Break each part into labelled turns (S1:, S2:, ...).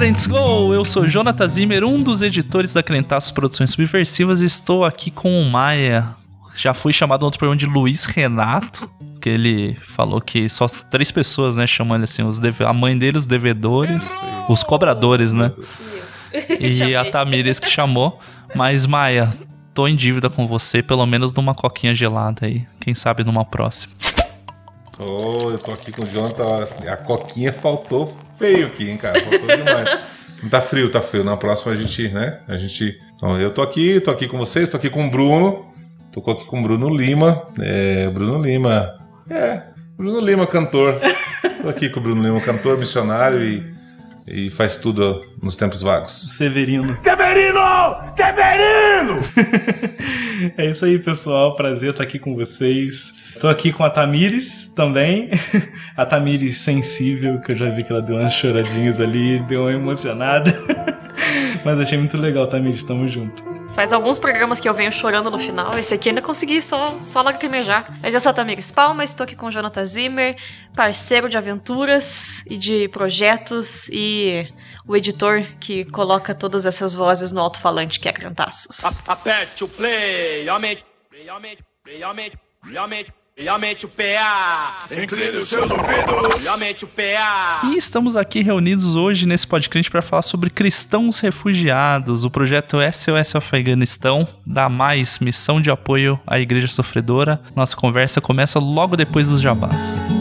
S1: Crentes Go! Eu sou Jonathan Zimmer, um dos editores da Crentaços Produções Subversivas e estou aqui com o Maia. Já fui chamado no outro programa de Luiz Renato, que ele falou que só três pessoas, né, chamam ele assim, os deve- a mãe dele, os devedores, os cobradores, né? E a Tamires que chamou. Mas, Maia, tô em dívida com você, pelo menos numa coquinha gelada aí. Quem sabe numa próxima.
S2: Ô, eu tô aqui com o Jonathan. A coquinha faltou feio aqui, hein, cara? Faltou demais. tá frio, tá frio. Na próxima a gente, né? A gente. Então, eu tô aqui, tô aqui com vocês, tô aqui com o Bruno. Tô aqui com o Bruno Lima. É, Bruno Lima. É, Bruno Lima, cantor. tô aqui com o Bruno Lima, cantor, missionário e, e faz tudo nos tempos vagos.
S3: Severino.
S4: Severino! Severino!
S3: É isso aí, pessoal. Prazer estar aqui com vocês. Tô aqui com a Tamires também. A Tamires sensível, que eu já vi que ela deu umas choradinhas ali, deu uma emocionada. Mas achei muito legal, Tamires. Tamo junto.
S5: Faz alguns programas que eu venho chorando no final. Esse aqui ainda consegui só, só lacrimejar. Mas eu sou a Tamires Palma, estou aqui com o Jonathan Zimmer, parceiro de aventuras e de projetos e o editor que coloca todas essas vozes no alto-falante que é Crantaços.
S4: A- Aperte o play, aumente, play, aumente, play, aumente, play, aumente, play, aumente o PA. Incline os seus ouvidos. Play, aumente o PA.
S1: E estamos aqui reunidos hoje nesse podcast para falar sobre cristãos refugiados, o projeto SOS Afeganistão, da Mais Missão de Apoio à Igreja Sofredora. Nossa conversa começa logo depois dos jabás.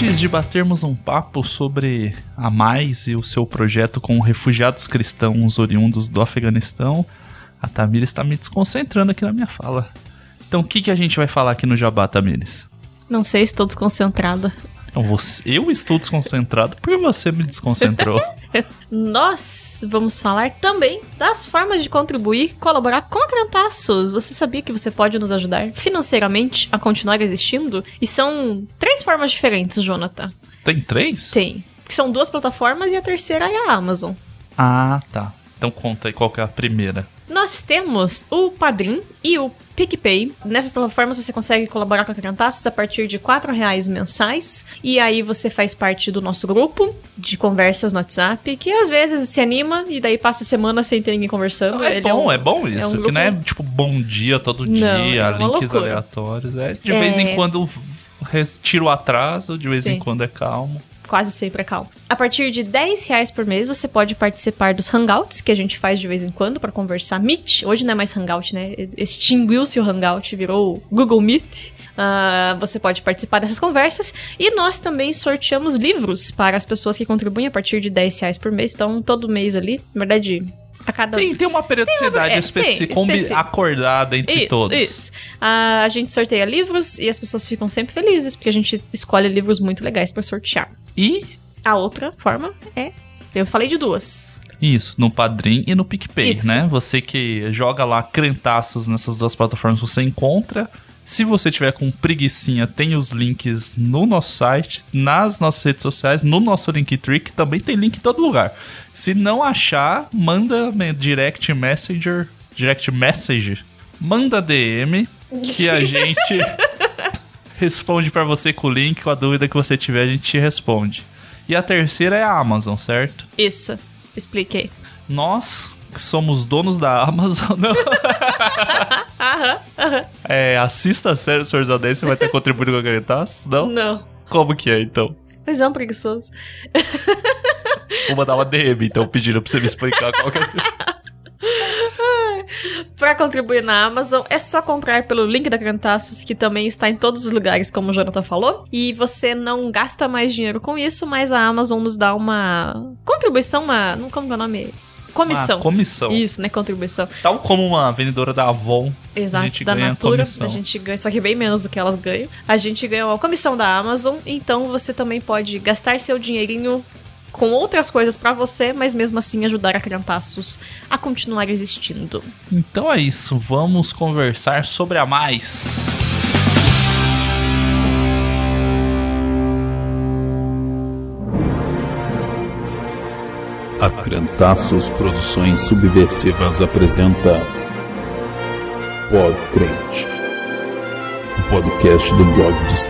S1: Antes de batermos um papo sobre a Mais e o seu projeto com refugiados cristãos oriundos do Afeganistão, a Tamires está me desconcentrando aqui na minha fala. Então, o que, que a gente vai falar aqui no Jabá, Tamires?
S5: Não sei se estou desconcentrada.
S1: Então, você, eu estou desconcentrado porque você me desconcentrou.
S5: Nós vamos falar também das formas de contribuir, colaborar com a Crantaços. Você sabia que você pode nos ajudar financeiramente a continuar existindo? E são três formas diferentes, Jonathan.
S1: Tem três?
S5: Tem. Que são duas plataformas e a terceira é a Amazon.
S1: Ah, tá. Então conta aí qual que é a primeira.
S5: Nós temos o Padrim e o PicPay. Nessas plataformas você consegue colaborar com a Crantaços a partir de R$ reais mensais. E aí você faz parte do nosso grupo de conversas no WhatsApp, que às vezes se anima e daí passa a semana sem ter ninguém conversando.
S1: É
S5: Ele
S1: bom,
S5: um-
S1: é, bom isso.
S5: é um
S1: que não é tipo bom dia todo
S5: Não,
S1: dia,
S5: é
S1: links
S5: loucura.
S1: aleatórios. É de
S5: É.
S1: vez em quando res- tira o atraso, de vez em
S5: Sim.
S1: quando é calmo.
S5: Quase sempre é calmo. A partir de 10 reais por mês, você pode participar dos hangouts que a gente faz de vez em quando pra conversar. Meet, hoje não é mais hangout, né? Extinguiu-se o hangout, virou Google Meet. Ah, você pode participar dessas conversas. E nós também sorteamos livros para as pessoas que contribuem a partir de 10 reais por mês. Então, todo mês ali, na verdade, a cada...
S1: Tem, tem uma periodicidade
S5: é, tem,
S1: combi-
S5: específica.
S1: acordada entre
S5: Isso,
S1: todos.
S5: isso. Ah, a gente sorteia livros e as pessoas ficam sempre felizes, porque a gente escolhe livros muito legais pra sortear.
S1: E
S5: A outra forma é. Eu falei de duas.
S1: isso, no Padrim e no PicPay,
S5: Isso.
S1: né? Você que joga lá crentaços nessas duas plataformas, você encontra. Se você tiver com preguiçinha, tem os links no nosso site, nas nossas redes sociais, no nosso Linktree, que também tem link em todo lugar. Se não achar, manda direct messenger, direct message, manda DM que a gente responde pra você com o link, com a dúvida que você tiver, a gente te responde. E a terceira é a Amazon, certo?
S5: Isso. Expliquei.
S1: Nós que somos donos da Amazon, não.
S5: Aham, aham.
S1: É, assista a série do Senhor dos Anéis, você vai ter contribuído com a Caritas? Não?
S5: Não.
S1: Como que é, então?
S5: Mas é um preguiçoso.
S1: Vou mandar uma DM, então, pedindo pra você me explicar qual que é.
S5: Pra contribuir na Amazon, é só comprar pelo link da Cantaços, que também está em todos os lugares, como o Jonathan falou. E você não gasta mais dinheiro com isso, mas a Amazon nos dá uma contribuição, uma. Não, como que é o nome? Comissão.
S1: Uma comissão.
S5: Isso, né? Contribuição.
S1: Tal como uma vendedora da Avon.
S5: Exato,
S1: a gente
S5: da
S1: ganha
S5: Natura.
S1: comissão.
S5: A gente ganha, só que bem menos do que elas ganham. A gente ganha uma comissão da Amazon, então você também pode gastar seu dinheirinho com outras coisas pra você, mas mesmo assim ajudar a Criantaços a continuar existindo.
S1: Então é isso, vamos conversar sobre a mais.
S6: A Crentaços Produções Subversivas apresenta Pod Crente, o podcast do blog dos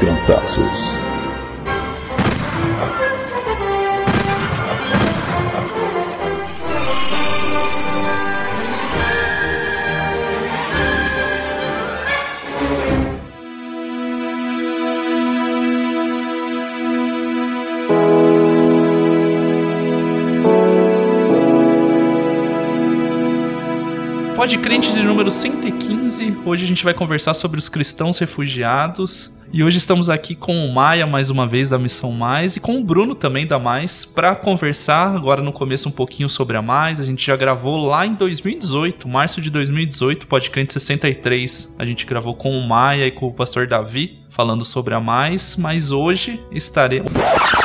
S6: Crentaços.
S1: Pode Crente de número 115. Hoje a gente vai conversar sobre os cristãos refugiados. E hoje estamos aqui com o Maia mais uma vez da Missão Mais e com o Bruno também da Mais para conversar agora no começo um pouquinho sobre a Mais. A gente já gravou lá em 2018, março de 2018, Pode Crente 63. A gente gravou com o Maia e com o pastor Davi falando sobre a mais, mas hoje estaremos.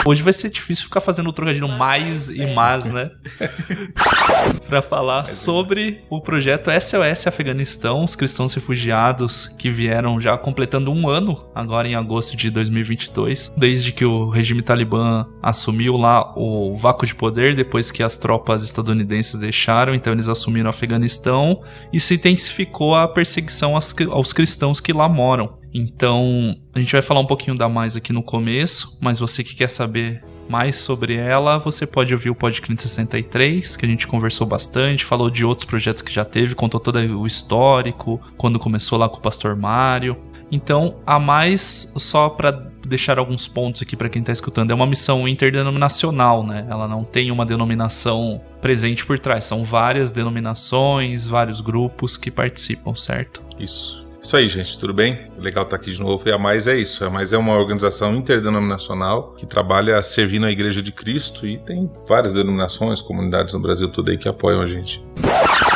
S1: Hoje vai ser difícil ficar fazendo o trocadilho mais e mais, né? para falar sobre o projeto SOS Afeganistão, os cristãos refugiados que vieram já completando um ano, agora em agosto de 2022, desde que o regime talibã assumiu lá o vácuo de poder, depois que as tropas estadunidenses deixaram, então eles assumiram o Afeganistão e se intensificou a perseguição aos cristãos que lá moram. Então, a gente vai falar um pouquinho da mais aqui no começo, mas você que quer saber mais sobre ela, você pode ouvir o Podcast 63, que a gente conversou bastante, falou de outros projetos que já teve, contou todo o histórico, quando começou lá com o Pastor Mário. Então, a mais, só para deixar alguns pontos aqui para quem está escutando, é uma missão interdenominacional, né? Ela não tem uma denominação presente por trás, são várias denominações, vários grupos que participam, certo?
S2: Isso. Isso aí, gente, tudo bem? Legal estar aqui de novo. E a Mais é isso. A Mais é uma organização interdenominacional que trabalha servindo a Igreja de Cristo e tem várias denominações, comunidades no Brasil todo aí que apoiam a gente.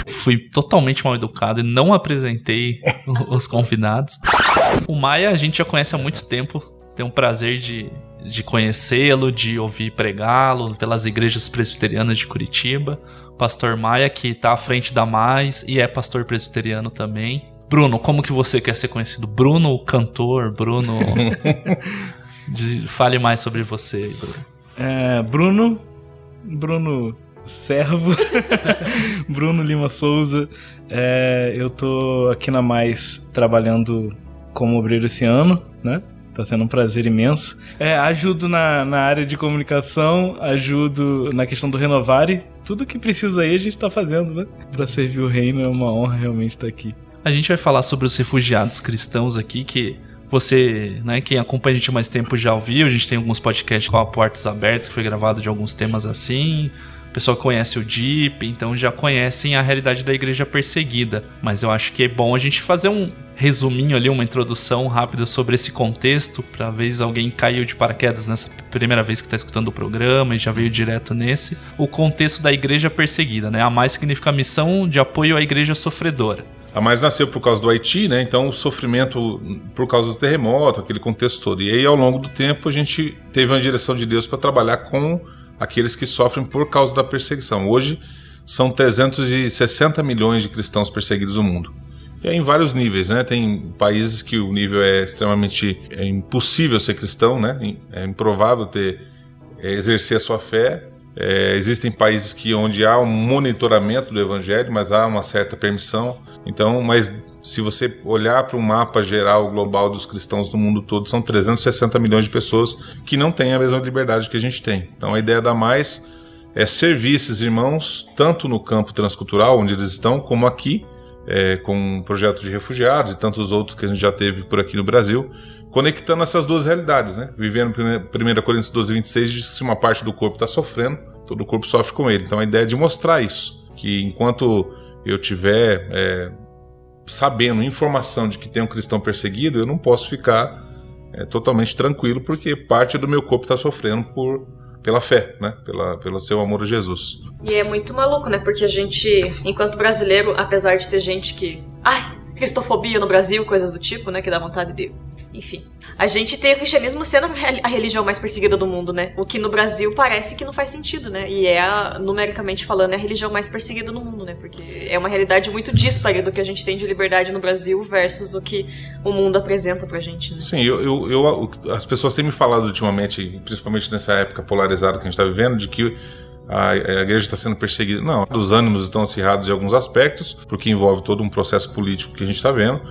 S1: Fui totalmente mal educado e não apresentei os convidados. O Maia a gente já conhece há muito tempo. Tenho um prazer de, de conhecê-lo, de ouvir pregá-lo pelas igrejas presbiterianas de Curitiba. Pastor Maia, que está à frente da Mais e é pastor presbiteriano também. Bruno, como que você quer ser conhecido? Bruno, cantor, Bruno. De, fale mais sobre você, Bruno.
S3: É, Bruno, Bruno Servo, Bruno Lima Souza. É, eu tô aqui na Mais trabalhando como obreiro esse ano, né? Tá sendo um prazer imenso. É, ajudo na, na área de comunicação, ajudo na questão do Renovare. Tudo que precisa aí a gente tá fazendo, né? Pra servir o reino é uma honra realmente estar aqui.
S1: A gente vai falar sobre os refugiados cristãos aqui, que você, né, quem acompanha a gente mais tempo já ouviu. A gente tem alguns podcasts com a Portas Abertas, que foi gravado de alguns temas assim. Pessoal conhece o DIP, então já conhecem a realidade da igreja perseguida. Mas eu acho que é bom a gente fazer um resuminho ali, uma introdução rápida sobre esse contexto, para ver alguém caiu de paraquedas nessa primeira vez que está escutando o programa e já veio direto nesse. O contexto da igreja perseguida, né? A mais significa missão de apoio à igreja sofredora.
S2: A mais nasceu por causa do Haiti, né? Então o sofrimento por causa do terremoto, aquele contexto todo. E aí ao longo do tempo a gente teve uma direção de Deus para trabalhar com aqueles que sofrem por causa da perseguição. Hoje são 360 milhões de cristãos perseguidos no mundo. E é em vários níveis, né? Tem países que o nível é extremamente é impossível ser cristão, né? É improvável ter é, exercer a sua fé. É, existem países que onde há um monitoramento do evangelho, mas há uma certa permissão. Então, mas se você olhar para um mapa geral global dos cristãos do mundo todo, são 360 milhões de pessoas que não têm a mesma liberdade que a gente tem. Então, a ideia da mais é servir esses irmãos tanto no campo transcultural, onde eles estão, como aqui, é, com o projeto de refugiados e tantos outros que a gente já teve por aqui no Brasil, conectando essas duas realidades, né? Vivendo 1 Coríntios 12, 26, diz que se uma parte do corpo está sofrendo, todo o corpo sofre com ele. Então a ideia é de mostrar isso, que enquanto eu tiver é, sabendo informação de que tem um cristão perseguido, eu não posso ficar é, totalmente tranquilo, porque parte do meu corpo está sofrendo por, pela fé, né? Pela, pelo seu amor a Jesus.
S5: E é muito maluco, né? Porque a gente, enquanto brasileiro, apesar de ter gente que. Ai, cristofobia no Brasil, coisas do tipo, né? Que dá vontade de Enfim. A gente tem o cristianismo sendo a rel- a religião mais perseguida do mundo, né? O que no Brasil parece que não faz sentido, né? E é, a- numericamente falando, é a religião mais perseguida no mundo, né? Porque é uma realidade muito díspare do que a gente tem de liberdade no Brasil versus o que o mundo apresenta pra gente, né?
S2: Sim, eu, eu, eu- as pessoas têm me falado ultimamente, principalmente nessa época polarizada que a gente está vivendo, de que a, a igreja está sendo perseguida. Não, os ânimos estão acirrados em alguns aspectos, porque envolve todo um processo político que a gente está vendo.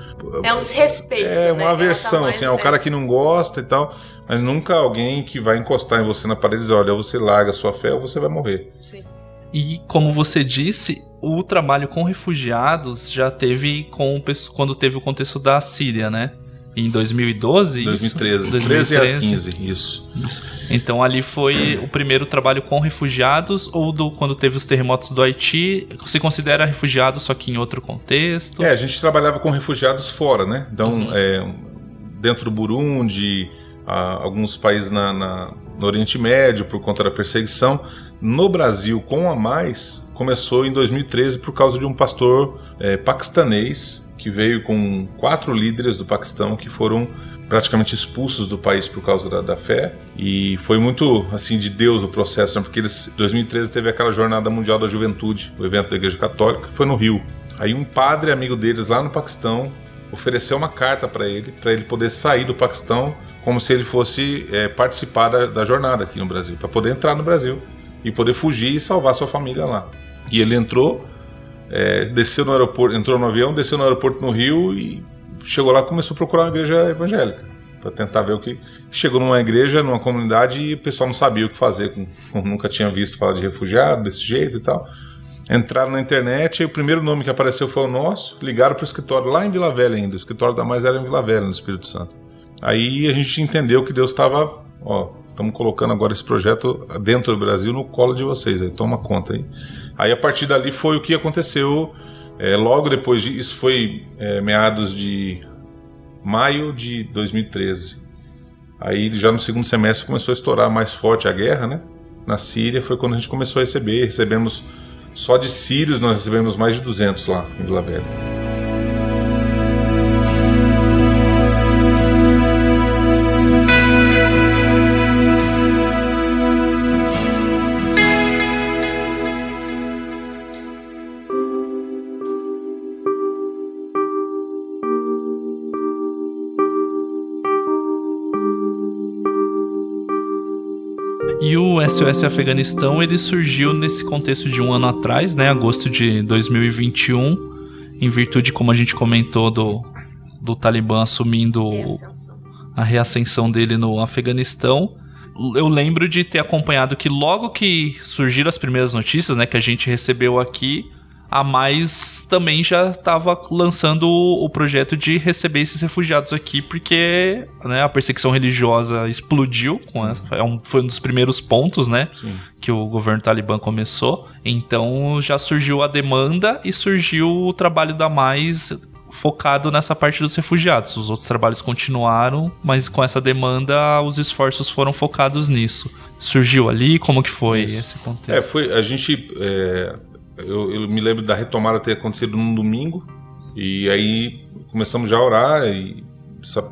S5: É um desrespeito,
S2: É
S5: né?
S2: uma
S5: tá
S2: aversão,
S5: mais,
S2: assim, é o
S5: né?
S2: cara que não gosta e tal, mas nunca alguém que vai encostar em você na parede e dizer, olha, você larga a sua fé ou você vai morrer.
S5: Sim.
S1: E como você disse, o trabalho com refugiados já teve com quando teve o contexto da Síria, né? Em 2012, isso?
S2: 2013, 13 a
S1: 2013.
S2: 15, isso.
S1: Isso. Então ali foi o primeiro trabalho com refugiados ou do quando teve os terremotos do Haiti, se considera refugiado só que em outro contexto?
S2: É, a gente trabalhava com refugiados fora, né? Então,
S1: Uhum.
S2: é, dentro do Burundi, alguns países na, na- no Oriente Médio por conta da perseguição. No Brasil, com a mais, começou em 2013 por causa de um pastor é, paquistanês que veio com quatro líderes do Paquistão que foram praticamente expulsos do país por causa da, da fé e foi muito assim de Deus o processo, né? porque eles, em 2013 teve aquela jornada mundial da juventude, o evento da Igreja Católica, foi no Rio. Aí um padre amigo deles lá no Paquistão ofereceu uma carta para ele, para ele poder sair do Paquistão como se ele fosse é, participar da, da jornada aqui no Brasil, para poder entrar no Brasil e poder fugir e salvar sua família lá. E ele entrou, é, desceu no aeroporto, entrou no avião, desceu no aeroporto no Rio e chegou lá começou a procurar uma igreja evangélica para tentar ver o que. Chegou numa igreja, numa comunidade e o pessoal não sabia o que fazer, com, nunca tinha visto falar de refugiado desse jeito e tal. Entraram na internet e o primeiro nome que apareceu foi o nosso. Ligaram para o escritório lá em Vila Velha ainda. O escritório da Mais era em Vila Velha, no Espírito Santo. Aí a gente entendeu que Deus estava, ó, estamos colocando agora esse projeto dentro do Brasil no colo de vocês. Aí toma conta aí. Aí a partir dali foi o que aconteceu. é, logo depois disso, isso foi é, meados de maio de 2013. Aí já no segundo semestre começou a estourar mais forte a guerra, né? Na Síria foi quando a gente começou a receber. Recebemos só de sírios nós recebemos mais de 200 lá em Vila Velha.
S1: E o SOS Afeganistão, ele surgiu nesse contexto de um ano atrás, né, agosto de 2021, em virtude, como a gente comentou, do, do Talibã assumindo
S5: É
S1: o-
S5: ascensão.
S1: a reascensão dele no Afeganistão. Eu lembro de ter acompanhado que logo que surgiram as primeiras notícias, né, que a gente recebeu aqui, a Mais também já estava lançando o projeto de receber esses refugiados aqui, porque né, a perseguição religiosa explodiu. Com essa, é um- foi um dos primeiros pontos, né?
S2: Sim.
S1: que o governo talibã começou. Então já surgiu a demanda e surgiu o trabalho da Mais focado nessa parte dos refugiados. Os outros trabalhos continuaram, mas com essa demanda os esforços foram focados nisso. Surgiu ali, como que foi esse contexto?
S2: É, foi. A gente. é, eu, eu me lembro da retomada ter acontecido num domingo. E aí começamos já a orar e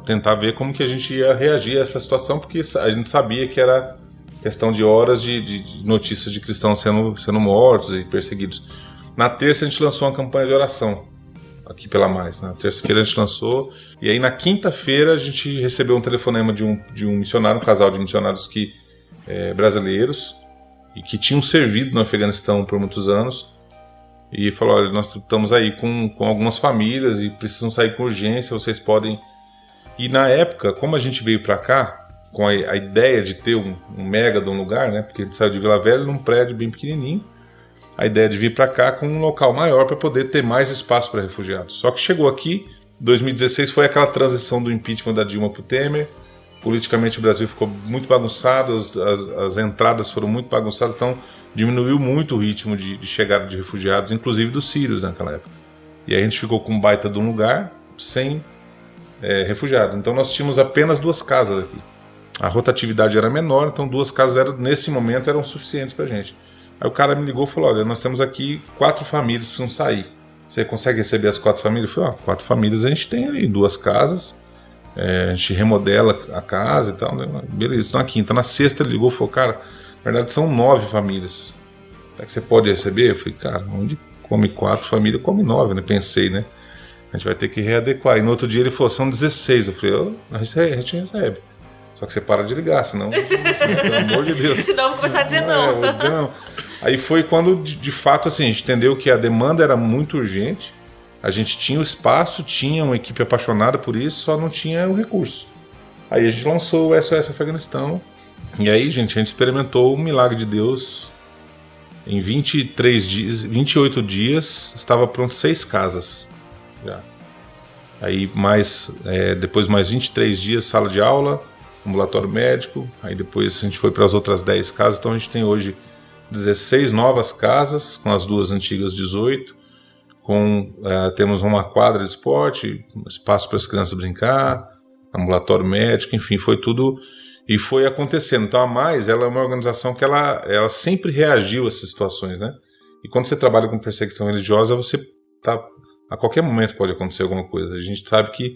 S2: tentar ver como que a gente ia reagir a essa situação, porque a gente sabia que era questão de horas de, de- notícias de cristãos sendo, sendo mortos e perseguidos. Na terça a gente lançou uma campanha de oração aqui pela Mais. Na terça-feira a gente lançou e aí na quinta-feira a gente recebeu um telefonema de um, de um missionário, um casal de missionários que é, brasileiros e que tinham servido no Afeganistão por muitos anos e falou: olha, nós estamos aí com, com algumas famílias e precisam sair com urgência, vocês podem. E na época, como a gente veio para cá, com a, a ideia de ter um, um mega de um lugar, né? Porque a gente saiu de Vila Velha num prédio bem pequenininho. A ideia de vir para cá com um local maior para poder ter mais espaço para refugiados. Só que chegou aqui, 2016 foi aquela transição do impeachment da Dilma para o Temer. Politicamente o Brasil ficou muito bagunçado, as, as- as entradas foram muito bagunçadas, então diminuiu muito o ritmo de, de chegada de refugiados, inclusive dos sírios naquela época. E aí a gente ficou com um baita de um lugar sem é, refugiado. Então nós tínhamos apenas duas casas aqui. A rotatividade era menor, então duas casas eram, nesse momento eram suficientes pra gente. Aí o cara me ligou e falou: Olha, nós temos aqui quatro famílias que precisam sair. Você consegue receber as quatro famílias? Eu falei: ah, quatro famílias a gente tem ali, duas casas. é, a gente remodela a casa e tal. Né? Beleza, então na quinta. Na sexta ele ligou e falou, cara, na verdade são nove famílias. Será que você pode receber? Eu falei, cara, onde come quatro famílias, come nove, né? Pensei, né? A gente vai ter que readequar. E no outro dia ele falou, são 16. Eu falei, oh, a gente recebe. Só que você para de ligar, senão, pelo amor de Deus.
S5: Senão eu vou começar a dizer não.
S2: É, eu vou dizer não. Aí foi quando, de, de fato, assim, a gente entendeu que a demanda era muito urgente. A gente tinha o espaço, tinha uma equipe apaixonada por isso, só não tinha o recurso. Aí a gente lançou o SOS Afeganistão. E aí, gente, a gente experimentou o milagre de Deus. Em 23 dias, 28 dias, estava pronto seis casas. Já. Aí mais, é, depois mais 23 dias, sala de aula, ambulatório médico. Aí depois a gente foi para as outras 10 casas. Então a gente tem hoje 16 novas casas, com as duas antigas 18 com uh, temos uma quadra de esporte, espaço para as crianças brincar, ambulatório médico, enfim, foi tudo e foi acontecendo. Então a Mais, ela é uma organização que ela, ela sempre reagiu a essas situações, né? E quando você trabalha com perseguição religiosa, você tá a qualquer momento pode acontecer alguma coisa. A gente sabe que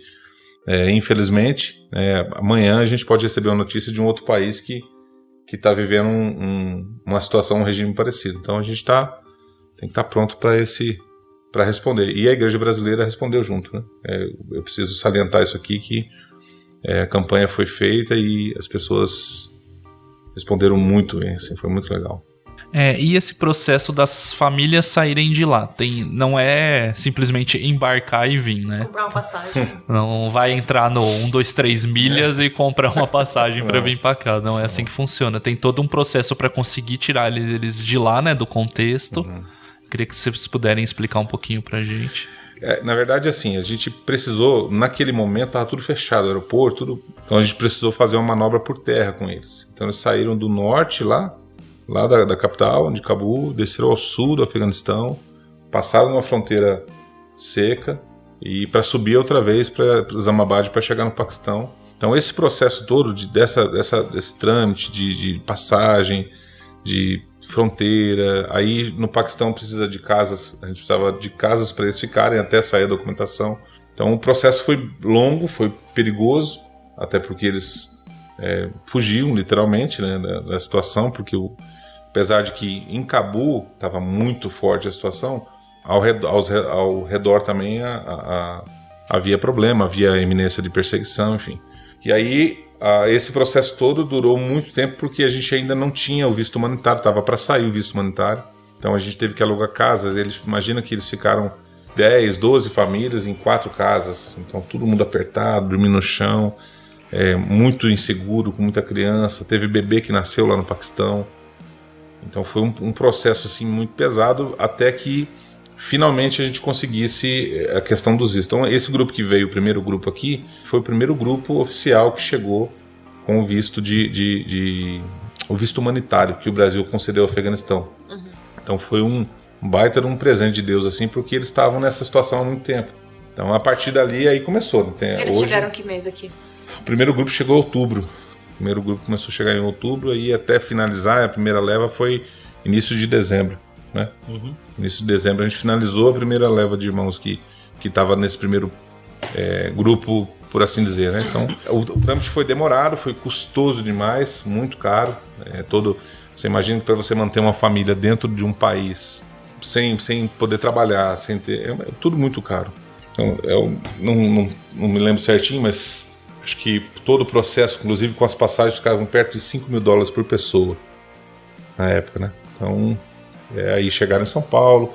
S2: é, infelizmente é, amanhã a gente pode receber uma notícia de um outro país que que está vivendo um, um, uma situação, um regime parecido. Então a gente tá tem que estar tá pronto para esse para responder. E a igreja brasileira respondeu junto. Né? É, eu preciso salientar isso aqui que é, a campanha foi feita e as pessoas responderam muito bem, assim, foi muito legal.
S1: É, e esse processo das famílias saírem de lá? Tem, não é simplesmente embarcar e vir, né?
S5: Comprar uma passagem.
S1: Não vai entrar no 1, 2, 3 milhas é. e comprar uma passagem para vir para cá. Não é assim que funciona. Tem todo um processo para conseguir tirar eles de lá, né? Do contexto. Uhum. Queria que vocês puderem explicar um pouquinho pra gente.
S2: É, na verdade, assim, a gente precisou, naquele momento, estava tudo fechado, aeroporto, tudo. Então a gente precisou fazer uma manobra por terra com eles. Então eles saíram do norte lá, lá da, da capital, de Cabul, desceram ao sul do Afeganistão, passaram uma fronteira seca e para subir outra vez para Islamabad para chegar no Paquistão. Então esse processo todo de, dessa, dessa, desse trâmite de, de passagem, de fronteira. Aí no Paquistão precisa de casas, a gente precisava de casas para eles ficarem até sair a documentação. Então o processo foi longo, foi perigoso, até porque eles é, fugiam literalmente né, da, da, situação, porque o, apesar de que em Cabul estava muito forte a situação, ao redor, aos, ao redor também a, a, havia problema, havia iminência de perseguição, enfim. E aí ah, esse processo todo durou muito tempo porque a gente ainda não tinha o visto humanitário, estava para sair o visto humanitário. Então a gente teve que alugar casas. Eles imagina que eles ficaram 10, 12 famílias em quatro casas. Então todo mundo apertado, dormindo no chão, é, muito inseguro, com muita criança. Teve bebê que nasceu lá no Paquistão. Então foi um, um processo assim muito pesado até que finalmente a gente conseguisse eh, a questão dos vistos. Então, esse grupo que veio, o primeiro grupo aqui, foi o primeiro grupo oficial que chegou com o visto de, de, de o visto humanitário que o Brasil concedeu ao Afeganistão. Uhum. Então foi um baita um presente de Deus assim, porque eles estavam nessa situação há muito tempo. Então a partir dali aí começou. Não tem,
S5: eles
S2: hoje,
S5: chegaram que mês aqui?
S2: O primeiro grupo chegou em outubro. O primeiro grupo começou a chegar em outubro e até finalizar a primeira leva foi início de dezembro né? Uhum. Início de dezembro a gente finalizou a primeira leva de irmãos que que estava nesse primeiro é, grupo, por assim dizer, né? Então o, o trâmite foi demorado, foi custoso demais, muito caro. É, todo, você imagina para você manter uma família dentro de um país sem, sem poder trabalhar, sem ter, é, é tudo muito caro. Então eu não, não, não me lembro certinho, mas acho que todo o processo, inclusive com as passagens, ficavam perto de 5 mil dólares por pessoa na época, né? Então é, aí chegaram em São Paulo,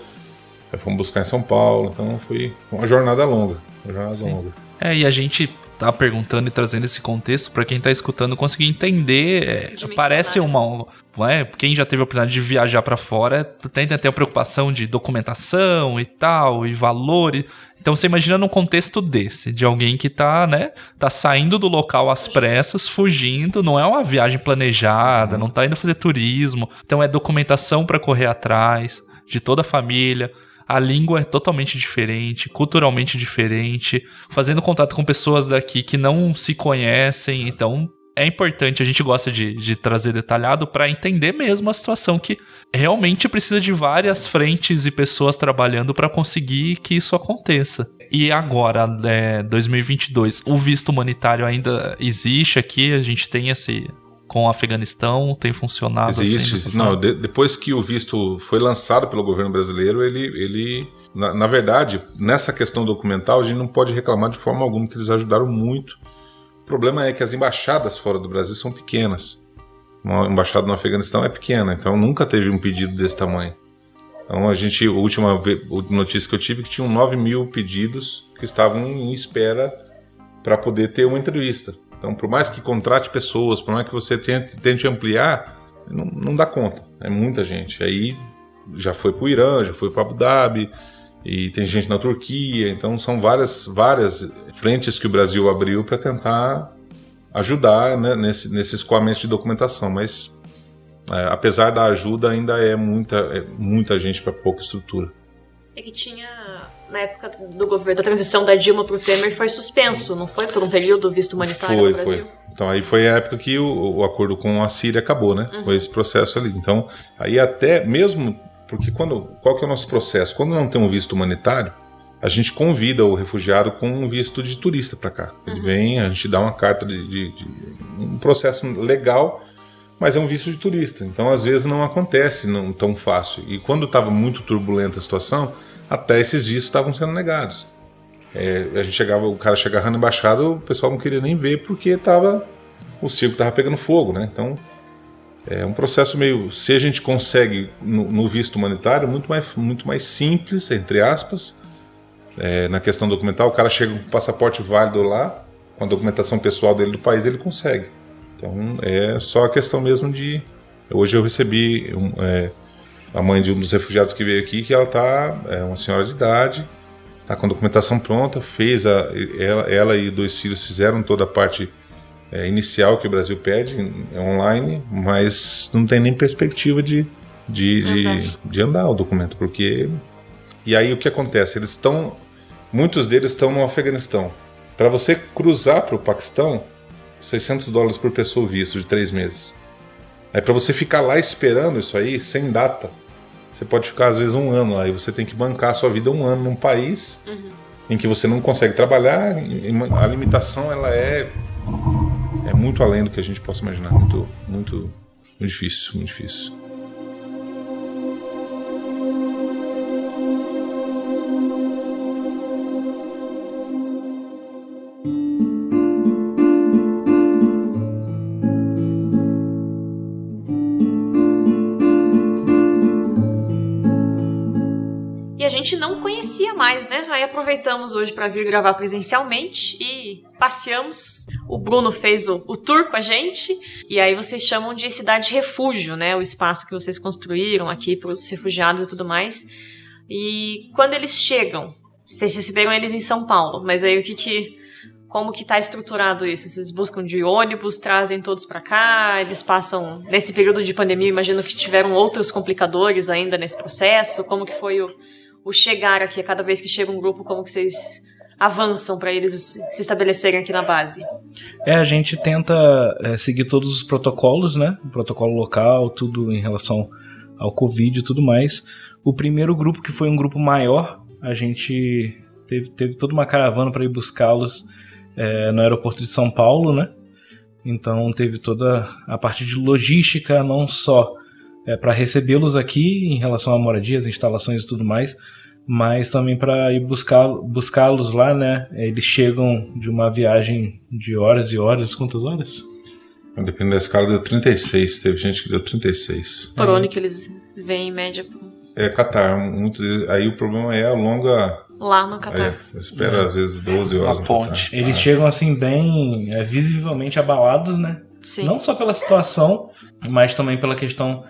S2: aí fomos buscar em São Paulo, então foi uma jornada longa. Uma jornada Sim. longa.
S1: É, e a gente tá perguntando e trazendo esse contexto para quem tá escutando conseguir entender. É, parece uma. É, quem já teve a oportunidade de viajar para fora tem até a preocupação de documentação e tal, e valores. Então você imagina num contexto desse, de alguém que tá, né, tá saindo do local às pressas, fugindo, não é uma viagem planejada, não tá indo fazer turismo, então é documentação para correr atrás de toda a família. A língua é totalmente diferente, culturalmente diferente, fazendo contato com pessoas daqui que não se conhecem, então é importante, a gente gosta de, de trazer detalhado para entender mesmo a situação que realmente precisa de várias frentes e pessoas trabalhando para conseguir que isso aconteça. E agora, é, 2022, o visto humanitário ainda existe aqui? A gente tem esse com o Afeganistão? Tem funcionado assim?
S2: Existe.
S1: dessa
S2: não, de- depois que o visto foi lançado pelo governo brasileiro, ele, ele na, na verdade, nessa questão documental, a gente não pode reclamar de forma alguma que eles ajudaram muito. O problema é que as embaixadas fora do Brasil são pequenas. Uma embaixada no Afeganistão é pequena, então nunca teve um pedido desse tamanho. Então a gente, a última notícia que eu tive é que tinham 9 mil pedidos que estavam em espera para poder ter uma entrevista. Então, por mais que contrate pessoas, por mais que você tente, tente ampliar, não, não dá conta. É muita gente. Aí já foi para o Irã, já foi para Abu Dhabi, e tem gente na Turquia. Então, são várias, várias frentes que o Brasil abriu para tentar ajudar né, nesse, nesse escoamento de documentação. Mas, é, apesar da ajuda, ainda é muita, é muita gente para pouca estrutura.
S5: É que tinha, na época do governo, da transição da Dilma pro Temer, foi suspenso, não foi? Por um período, o visto humanitário
S2: Foi,
S5: no Brasil?
S2: foi. Então aí foi a época que o, o acordo com a Síria acabou, né?
S5: Uhum.
S2: Foi esse processo ali. Então, aí até mesmo porque quando qual que é o nosso processo? Quando não tem um visto humanitário, a gente convida o refugiado com um visto de turista para cá. Ele
S5: Uhum.
S2: vem, a gente dá uma carta de, de- de- um processo legal, mas é um visto de turista. Então, às vezes não acontece não tão fácil. E quando estava muito turbulenta a situação, até esses vistos estavam sendo negados. É, a gente chegava, o cara chegava na embaixada, o pessoal não queria nem ver porque tava o circo tava pegando fogo, né? Então é um processo meio, se a gente consegue no, no visto humanitário, muito mais muito mais simples entre aspas. É, na questão documental, o cara chega com passaporte válido lá, com a documentação pessoal dele do país, ele consegue. Então é só a questão mesmo de. Hoje eu recebi um, é, a mãe de um dos refugiados que veio aqui, que ela tá é uma senhora de idade, tá com a documentação pronta, fez a, ela, ela e dois filhos fizeram toda a parte é, inicial que o Brasil pede é online, mas não tem nem perspectiva de, de, de, de andar o documento, porque e aí o que acontece? Eles estão, muitos deles estão no Afeganistão. Para você cruzar para o Paquistão, 600 dólares por pessoa o visto de três meses. Aí para você ficar lá esperando isso aí, sem data, você pode ficar às vezes um ano lá e você tem que bancar a sua vida um ano num país em que você não consegue trabalhar. A limitação ela é é muito além do que a gente possa imaginar, muito muito, muito difícil, muito difícil.
S5: Gente não conhecia mais, né? Aí aproveitamos hoje para vir gravar presencialmente e passeamos. O Bruno fez o, o tour com a gente. E aí vocês chamam de cidade refúgio, né? O espaço que vocês construíram aqui para os refugiados e tudo mais. E quando eles chegam, vocês receberam eles em São Paulo, mas aí o que que. Como que tá estruturado isso? Vocês buscam de ônibus, trazem todos para cá, eles passam. Nesse período de pandemia, imagino que tiveram outros complicadores ainda nesse processo. Como que foi o, o chegar aqui, a cada vez que chega um grupo, como que vocês avançam para eles se estabelecerem aqui na base?
S3: É, a gente tenta é, seguir todos os protocolos, né? O protocolo local, tudo em relação ao Covid e tudo mais. O primeiro grupo, que foi um grupo maior, a gente teve, teve toda uma caravana para ir buscá-los é, no aeroporto de São Paulo, né? Então teve toda a parte de logística, não só é, para recebê-los aqui em relação a moradias, instalações e tudo mais, mas também para ir buscar buscá-los lá, né? Eles chegam de uma viagem de horas e horas, quantas horas?
S2: Dependendo da escala, deu 36. Teve gente que deu 36.
S5: Por onde que eles vêm em média
S2: É Qatar. Muitos deles- aí o problema é a longa.
S5: lá no Catar?
S2: É, espera às vezes 12 horas.
S1: A ponte.
S2: Qatar.
S3: Eles
S2: Ah.
S3: chegam assim bem é, visivelmente abalados, né?
S5: Sim.
S3: Não só pela situação, mas também pela questão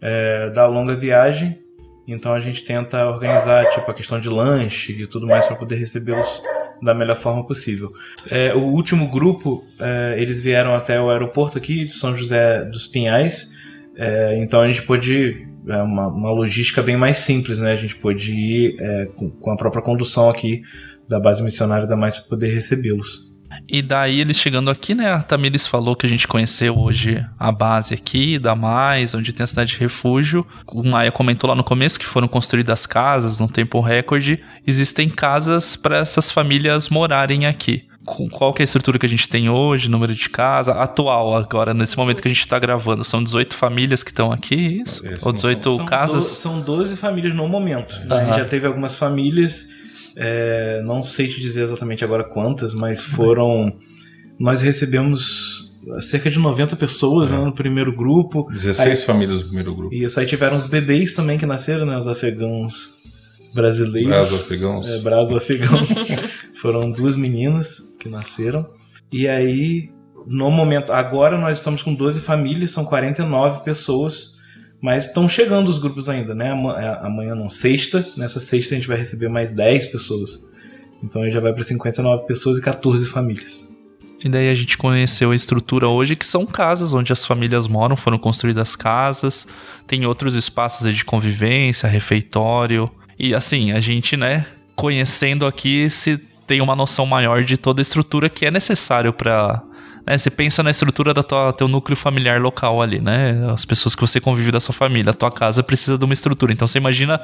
S3: é, da longa viagem. Então a gente tenta organizar tipo a questão de lanche e tudo mais para poder recebê-los da melhor forma possível. É, o último grupo é, eles vieram até o aeroporto aqui de São José dos Pinhais. É, então a gente pôde é uma, uma logística bem mais simples, né? A gente pôde ir é, com, com a própria condução aqui da base missionária da mais para poder recebê-los.
S1: E daí eles chegando aqui, né? A Tamiris falou que a gente conheceu hoje a base aqui, da Mais, onde tem a cidade de refúgio. O Maia comentou lá no começo que foram construídas casas num tempo recorde. Existem casas para essas famílias morarem aqui. Com qual que é a estrutura que a gente tem hoje, número de casa, atual agora, nesse momento que a gente está gravando. São 18 famílias que estão aqui, isso?
S2: Esse
S1: Ou
S2: não
S1: 18
S3: São
S1: casas?
S3: do- são 12 famílias no momento. né? Gente já teve algumas famílias, é, não sei te dizer exatamente agora quantas, mas foram. Nós recebemos cerca de 90 pessoas né, no primeiro grupo.
S2: 16 famílias do primeiro grupo.
S3: Isso aí tiveram os bebês também que nasceram, né? Os afegãos brasileiros.
S2: Braços afegãos.
S3: É, braço afegãos. Foram duas meninas que nasceram. E aí, no momento, agora nós estamos com 12 famílias, são 49 pessoas, mas estão chegando os grupos ainda, né? É, Amanhã não, sexta. Nessa sexta a gente vai receber mais 10 pessoas. Então aí já vai para 59 pessoas e 14 famílias.
S1: E daí a gente conheceu a estrutura hoje, que são casas onde as famílias moram, foram construídas casas, tem outros espaços de convivência, refeitório. E assim, a gente, né, conhecendo aqui, se tem uma noção maior de toda a estrutura que é necessário para né, você pensa na estrutura do teu núcleo familiar local ali, né? As pessoas que você convive da sua família. A tua casa precisa de uma estrutura. Então você imagina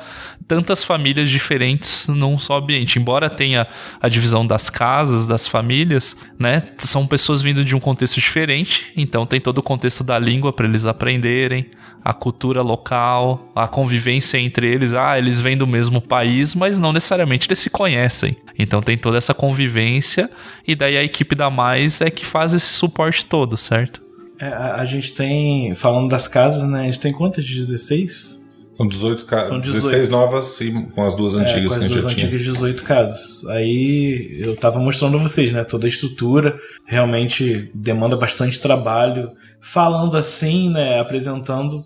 S1: tantas famílias diferentes num só ambiente. Embora tenha a divisão das casas, das famílias, né? São pessoas vindo de um contexto diferente. Então tem todo o contexto da língua para eles aprenderem, a cultura local, a convivência entre eles. Ah, eles vêm do mesmo país, mas não necessariamente eles se conhecem. Então tem toda essa convivência e daí a equipe da Mais é que faz esse suporte todo, certo?
S3: É, a, a gente tem, falando das casas, né? A gente tem quantas? 16?
S2: São 18 casas.
S3: São 18.
S2: 16 novas e com as duas antigas
S3: é, com
S2: que a
S3: as
S2: gente
S3: duas
S2: já tinha.
S3: antigas 18 casas. Aí eu tava mostrando a vocês, né? Toda a estrutura realmente demanda bastante trabalho. Falando assim, né? Apresentando,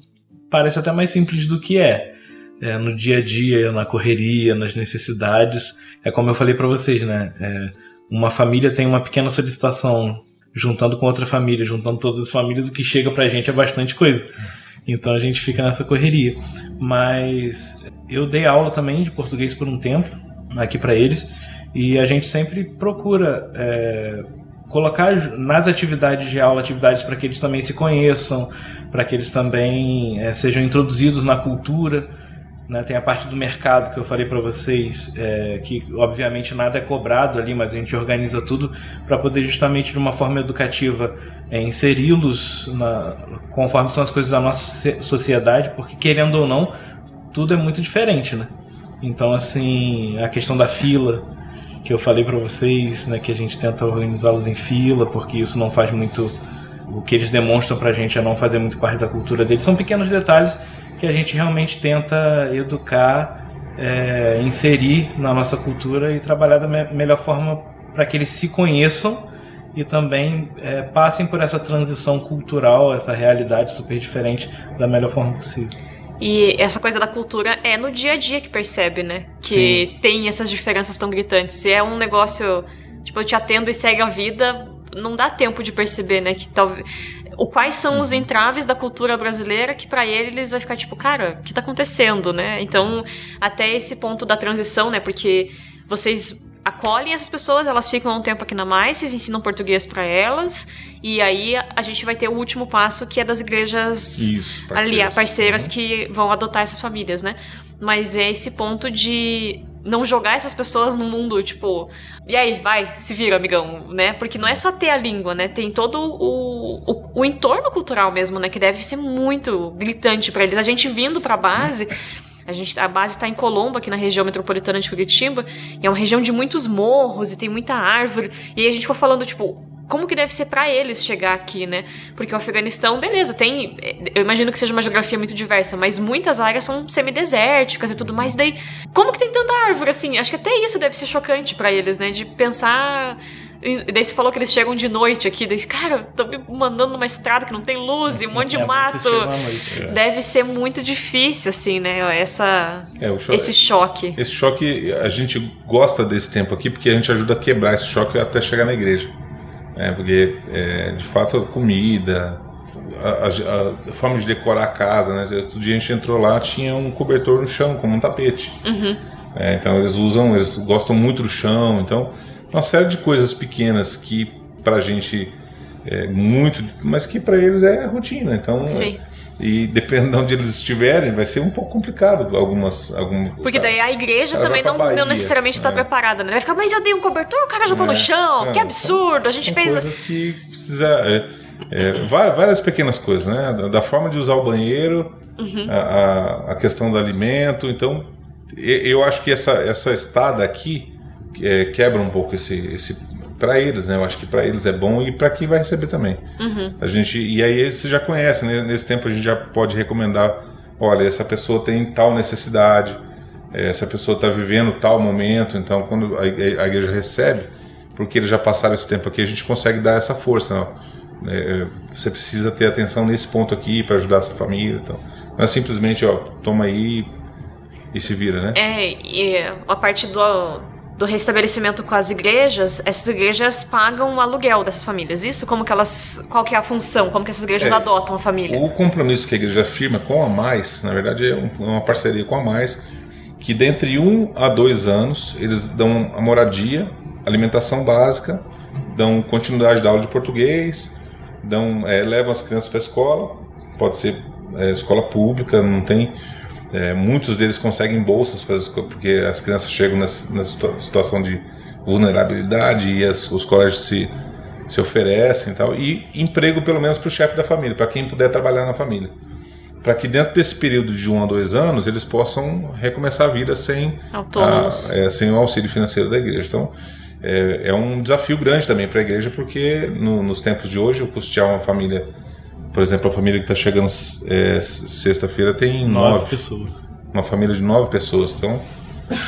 S3: parece até mais simples do que é. É, no dia a dia, na correria, nas necessidades. É como eu falei para vocês, né? É, uma família tem uma pequena solicitação juntando com outra família, juntando todas as famílias, o que chega pra gente é bastante coisa. Então a gente fica nessa correria. Mas eu dei aula também de português por um tempo aqui para eles e a gente sempre procura é, colocar nas atividades de aula atividades para que eles também se conheçam, para que eles também é, sejam introduzidos na cultura. Né? Tem a parte do mercado que eu falei para vocês, é, que obviamente nada é cobrado ali, mas a gente organiza tudo para poder justamente de uma forma educativa é, inseri-los conforme são as coisas da nossa sociedade, porque querendo ou não, tudo é muito diferente, né? Então, assim, a questão da fila, que eu falei para vocês, né, que a gente tenta organizá-los em fila, porque isso não faz muito. O que eles demonstram pra gente é não fazer muito parte da cultura deles. São pequenos detalhes que a gente realmente tenta educar, é, inserir na nossa cultura e trabalhar da me- melhor forma para que eles se conheçam e também é, passem por essa transição cultural, essa realidade super diferente da melhor forma possível.
S5: E essa coisa da cultura é no dia a dia que percebe, né? Que tem essas diferenças tão gritantes. Se é um negócio, tipo, eu te atendo e segue a vida, não dá tempo de perceber, né? Que talvez. O quais são os entraves da cultura brasileira que pra eles vai ficar tipo, cara, o que tá acontecendo, né? Então, até esse ponto da transição, né? Porque vocês acolhem essas pessoas, elas ficam um tempo aqui na Mais, vocês ensinam português pra elas, e aí a gente vai ter o último passo que é das igrejas
S2: Isso,
S5: ali,
S2: parceiras.
S5: parceiras
S2: Uhum.
S5: que vão adotar essas famílias, né? Mas é esse ponto de não jogar essas pessoas no mundo, tipo, e aí, vai, se vira, amigão, né? Porque não é só ter a língua, né? Tem todo o, o, o entorno cultural mesmo, né? Que deve ser muito gritante pra eles. A gente vindo pra base. A, gente, a base está em Colombo, aqui na região metropolitana de Curitiba, e é uma região de muitos morros e tem muita árvore. E aí a gente foi falando, tipo, como que deve ser pra eles chegar aqui, né? Porque o Afeganistão, beleza, tem. Eu imagino que seja uma geografia muito diversa, mas muitas áreas são semidesérticas e tudo mais. Daí, como que tem tanta árvore assim? Acho que até isso deve ser chocante pra eles, né? De pensar. E daí você falou que eles chegam de noite aqui, daí, cara, tô me mandando numa estrada que não tem luz e um monte de
S3: É,
S5: mato.
S3: noite.
S5: Deve ser muito difícil, assim, né? Essa,
S2: É, cho-
S5: esse choque.
S2: Esse choque, a gente gosta desse tempo aqui porque a gente ajuda a quebrar esse choque até chegar na igreja. É, porque, é, de fato, a comida, a, a- a forma de decorar a casa, né? Outro dia a gente entrou lá, tinha um cobertor no chão, como um tapete. É, então eles usam, eles gostam muito do chão, então uma série de coisas pequenas que pra gente é muito, mas que pra eles é rotina. Então,
S5: Sim.
S2: É- e dependendo de onde eles estiverem, vai ser um pouco complicado algumas. algum,
S5: Porque daí a igreja também não,
S2: pra
S5: não
S2: Bahia,
S5: necessariamente está
S2: é.
S5: preparada, né? Vai ficar, mas eu dei um cobertor, o cara jogou no chão,
S2: É,
S5: que absurdo, a gente fez.
S2: coisas que precisa. é, é, várias pequenas coisas, né? Da, forma de usar o banheiro,
S5: Uhum.
S2: a, a- questão do alimento. Então, eu acho que essa, essa estada aqui é, quebra um pouco esse. esse para eles, né? Eu acho que para eles é bom e para quem vai receber também.
S5: Uhum.
S2: A gente e aí você já conhece, né? Nesse tempo a gente já pode recomendar, olha, essa pessoa tem tal necessidade, eh, essa pessoa está vivendo tal momento, então quando a, a igreja recebe, porque eles já passaram esse tempo aqui, a gente consegue dar essa força, não? Eh, você precisa ter atenção nesse ponto aqui para ajudar essa família, então não é simplesmente, ó, toma aí e se vira, né?
S5: É, e a parte do, do restabelecimento com as igrejas, essas igrejas pagam o aluguel dessas famílias. Isso? Como que elas. Qual que é a função? Como que essas igrejas
S2: É,
S5: adotam a família?
S2: O compromisso que a igreja firma com a Mais, na verdade é um- uma parceria com a Mais, que dentre um a dois anos eles dão a moradia, alimentação básica, dão continuidade da aula de português, dão, é, levam as crianças para a escola, pode ser é, escola pública, não tem. É, muitos deles conseguem bolsas porque as crianças chegam nessa, nessa situa- situação de vulnerabilidade e as- os colégios se, se oferecem e tal. E emprego, pelo menos, para o chefe da família, para quem puder trabalhar na família. Para que dentro desse período de um a dois anos eles possam recomeçar a vida sem, a- é, sem o auxílio financeiro da igreja. Então, é, é um desafio grande também para a igreja, porque no- nos tempos de hoje, o custear uma família, por exemplo, a família que está chegando é, sexta-feira tem
S3: Nove
S2: nove,
S3: pessoas.
S2: uma família de nove pessoas. Então,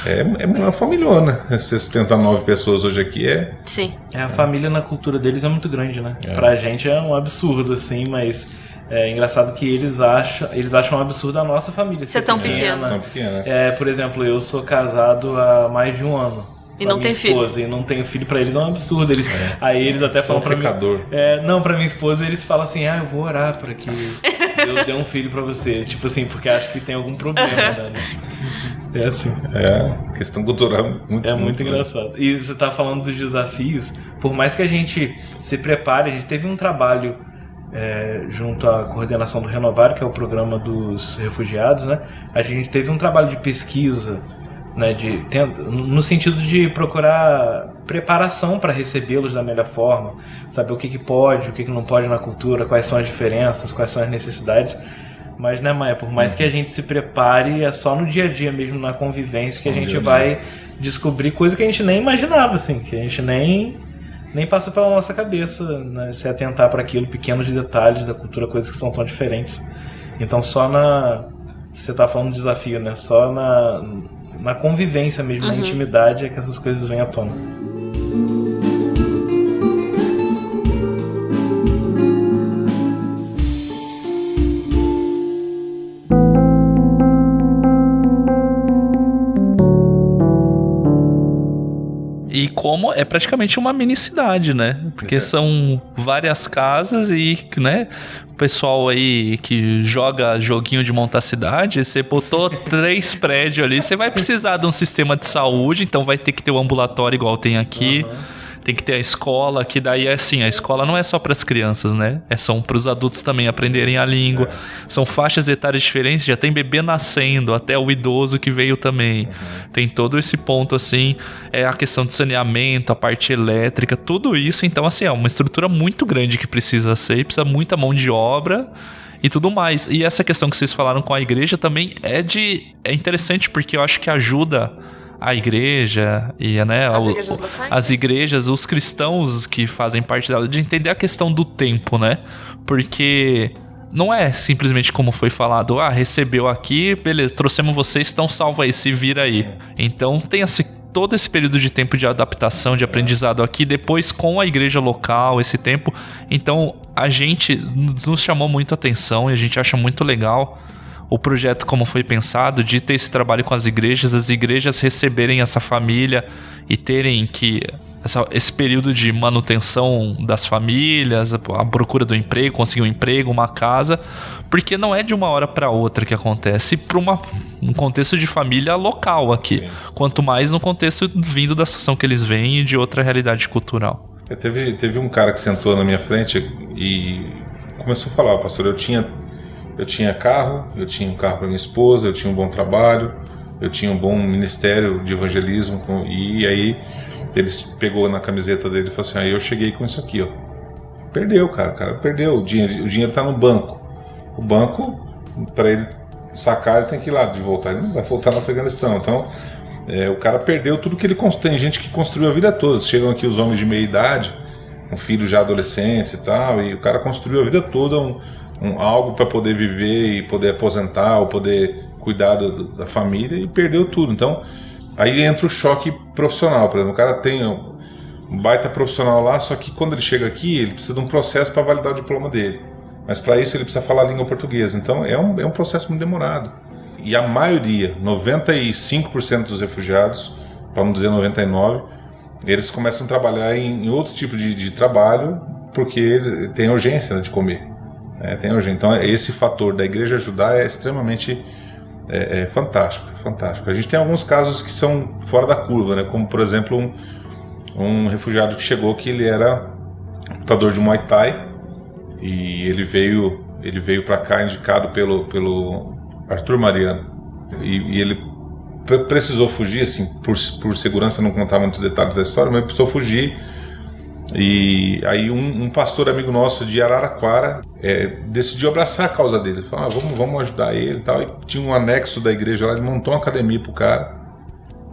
S2: é, é uma familhona. Você sustentar nove pessoas hoje aqui é.
S5: Sim.
S3: É, a família na cultura deles é muito grande, né? Pra gente é um absurdo, assim, mas é engraçado que eles acham, eles acham um absurdo a nossa família.
S5: Ser tão pequena.
S2: tão pequena.
S3: É, por exemplo, eu sou casado há mais de um ano.
S5: E não tem
S3: esposa, E não tenho filho pra eles, é um absurdo. Eles, Aí eles até
S2: é um
S3: falam pra mim.
S2: pecador.
S3: É, não, pra minha esposa eles falam assim: ah, eu vou orar pra que Deus dê um filho pra você. Tipo assim, porque acho que tem algum problema, né? É assim.
S2: É, questão cultural muito
S3: É muito engraçado. E você tá falando dos desafios. Por mais que a gente se prepare, a gente teve um trabalho é, junto à coordenação do Renovar, que é o programa dos refugiados, né? A gente teve um trabalho de pesquisa, né? De, no sentido de procurar preparação para recebê-los da melhor forma, saber o que, que pode, o que, que não pode na cultura, quais são as diferenças, quais são as necessidades. Mas, né, Maia, por mais que a gente se prepare, é só no dia a dia mesmo, na convivência, que a gente vai descobrir coisa que a gente nem imaginava, assim, que a gente nem, nem passou pela nossa cabeça, né, se atentar para aquilo, pequenos detalhes da cultura, coisas que são tão diferentes. Então, só na. Você tá falando de desafio, né? Só na, na convivência mesmo, na intimidade, é que essas coisas vêm à tona.
S1: É praticamente uma mini cidade, né? Porque são várias casas e, né? O pessoal aí que joga joguinho de montar cidade, você botou três prédios ali, você vai precisar de um sistema de saúde, então vai ter que ter o ambulatório igual tem aqui. Tem que ter a escola, que daí é assim, a escola não é só para as crianças, né? É são para os adultos também aprenderem a língua. São faixas etárias diferentes, já tem bebê nascendo, até o idoso que veio também. Tem todo esse ponto assim, é a questão de saneamento, a parte elétrica, tudo isso, então assim, é uma estrutura muito grande que precisa ser, precisa muita mão de obra e tudo mais. E essa questão que vocês falaram com a igreja também é de é interessante porque eu acho que ajuda a igreja e né,
S5: As
S1: o-
S5: igrejas locais?
S1: as igrejas, os cristãos que fazem parte dela, de entender a questão do tempo, né? Porque não é simplesmente como foi falado, ah, recebeu aqui, beleza, trouxemos vocês, estão salvo aí, se vira aí. Então tem esse, todo esse período de tempo de adaptação, de aprendizado aqui, depois com a igreja local, esse tempo. Então a gente nos chamou muito a atenção e a gente acha muito legal o projeto como foi pensado de ter esse trabalho com as igrejas, as igrejas receberem essa família e terem que essa- esse período de manutenção das famílias, a procura do emprego, conseguir um emprego, uma casa, porque não é de uma hora para outra que acontece para um contexto de família local aqui, quanto mais no contexto vindo da situação que eles vêm e de outra realidade cultural.
S2: É, Teve, teve um cara que sentou na minha frente e começou a falar, pastor, eu tinha, eu tinha carro, eu tinha um carro para minha esposa, eu tinha um bom trabalho, eu tinha um bom ministério de evangelismo, e aí ele pegou na camiseta dele e falou assim, aí eu cheguei com isso aqui, ó. Perdeu, cara, cara perdeu, o dinheiro, o dinheiro tá no banco. O banco, para ele sacar, ele tem que ir lá de voltar, ele não vai voltar no Afeganistão, então... É, o cara perdeu tudo que ele construiu. Tem gente que construiu a vida toda. Chegam aqui os homens de meia idade, com filhos já adolescentes e tal, e o cara construiu a vida toda um, um- algo para poder viver e poder aposentar ou poder cuidar do- da família e perdeu tudo. Então, aí entra o choque profissional. Por exemplo, o cara tem um baita profissional lá, só que quando ele chega aqui, ele precisa de um processo para validar o diploma dele. Mas para isso ele precisa falar a língua portuguesa. Então é um, é um processo muito demorado. E a maioria, 95% dos refugiados, para não dizer 99%, eles começam a trabalhar em, em outro tipo de, de trabalho porque tem urgência né, de comer. É, tem urgência. Então esse fator da igreja ajudar é extremamente é, é fantástico, fantástico. A gente tem alguns casos que são fora da curva, né? como por exemplo um, um refugiado que chegou que ele era lutador de Muay Thai e ele veio ele veio para cá indicado pelo pelo Arthur Mariano e, e ele pre- precisou fugir assim por, por segurança não contar muitos detalhes da história mas precisou fugir e aí um, um pastor amigo nosso de Araraquara é, decidiu abraçar a causa dele falou ah, vamos vamos ajudar ele e tal e tinha um anexo da igreja lá ele montou uma academia pro cara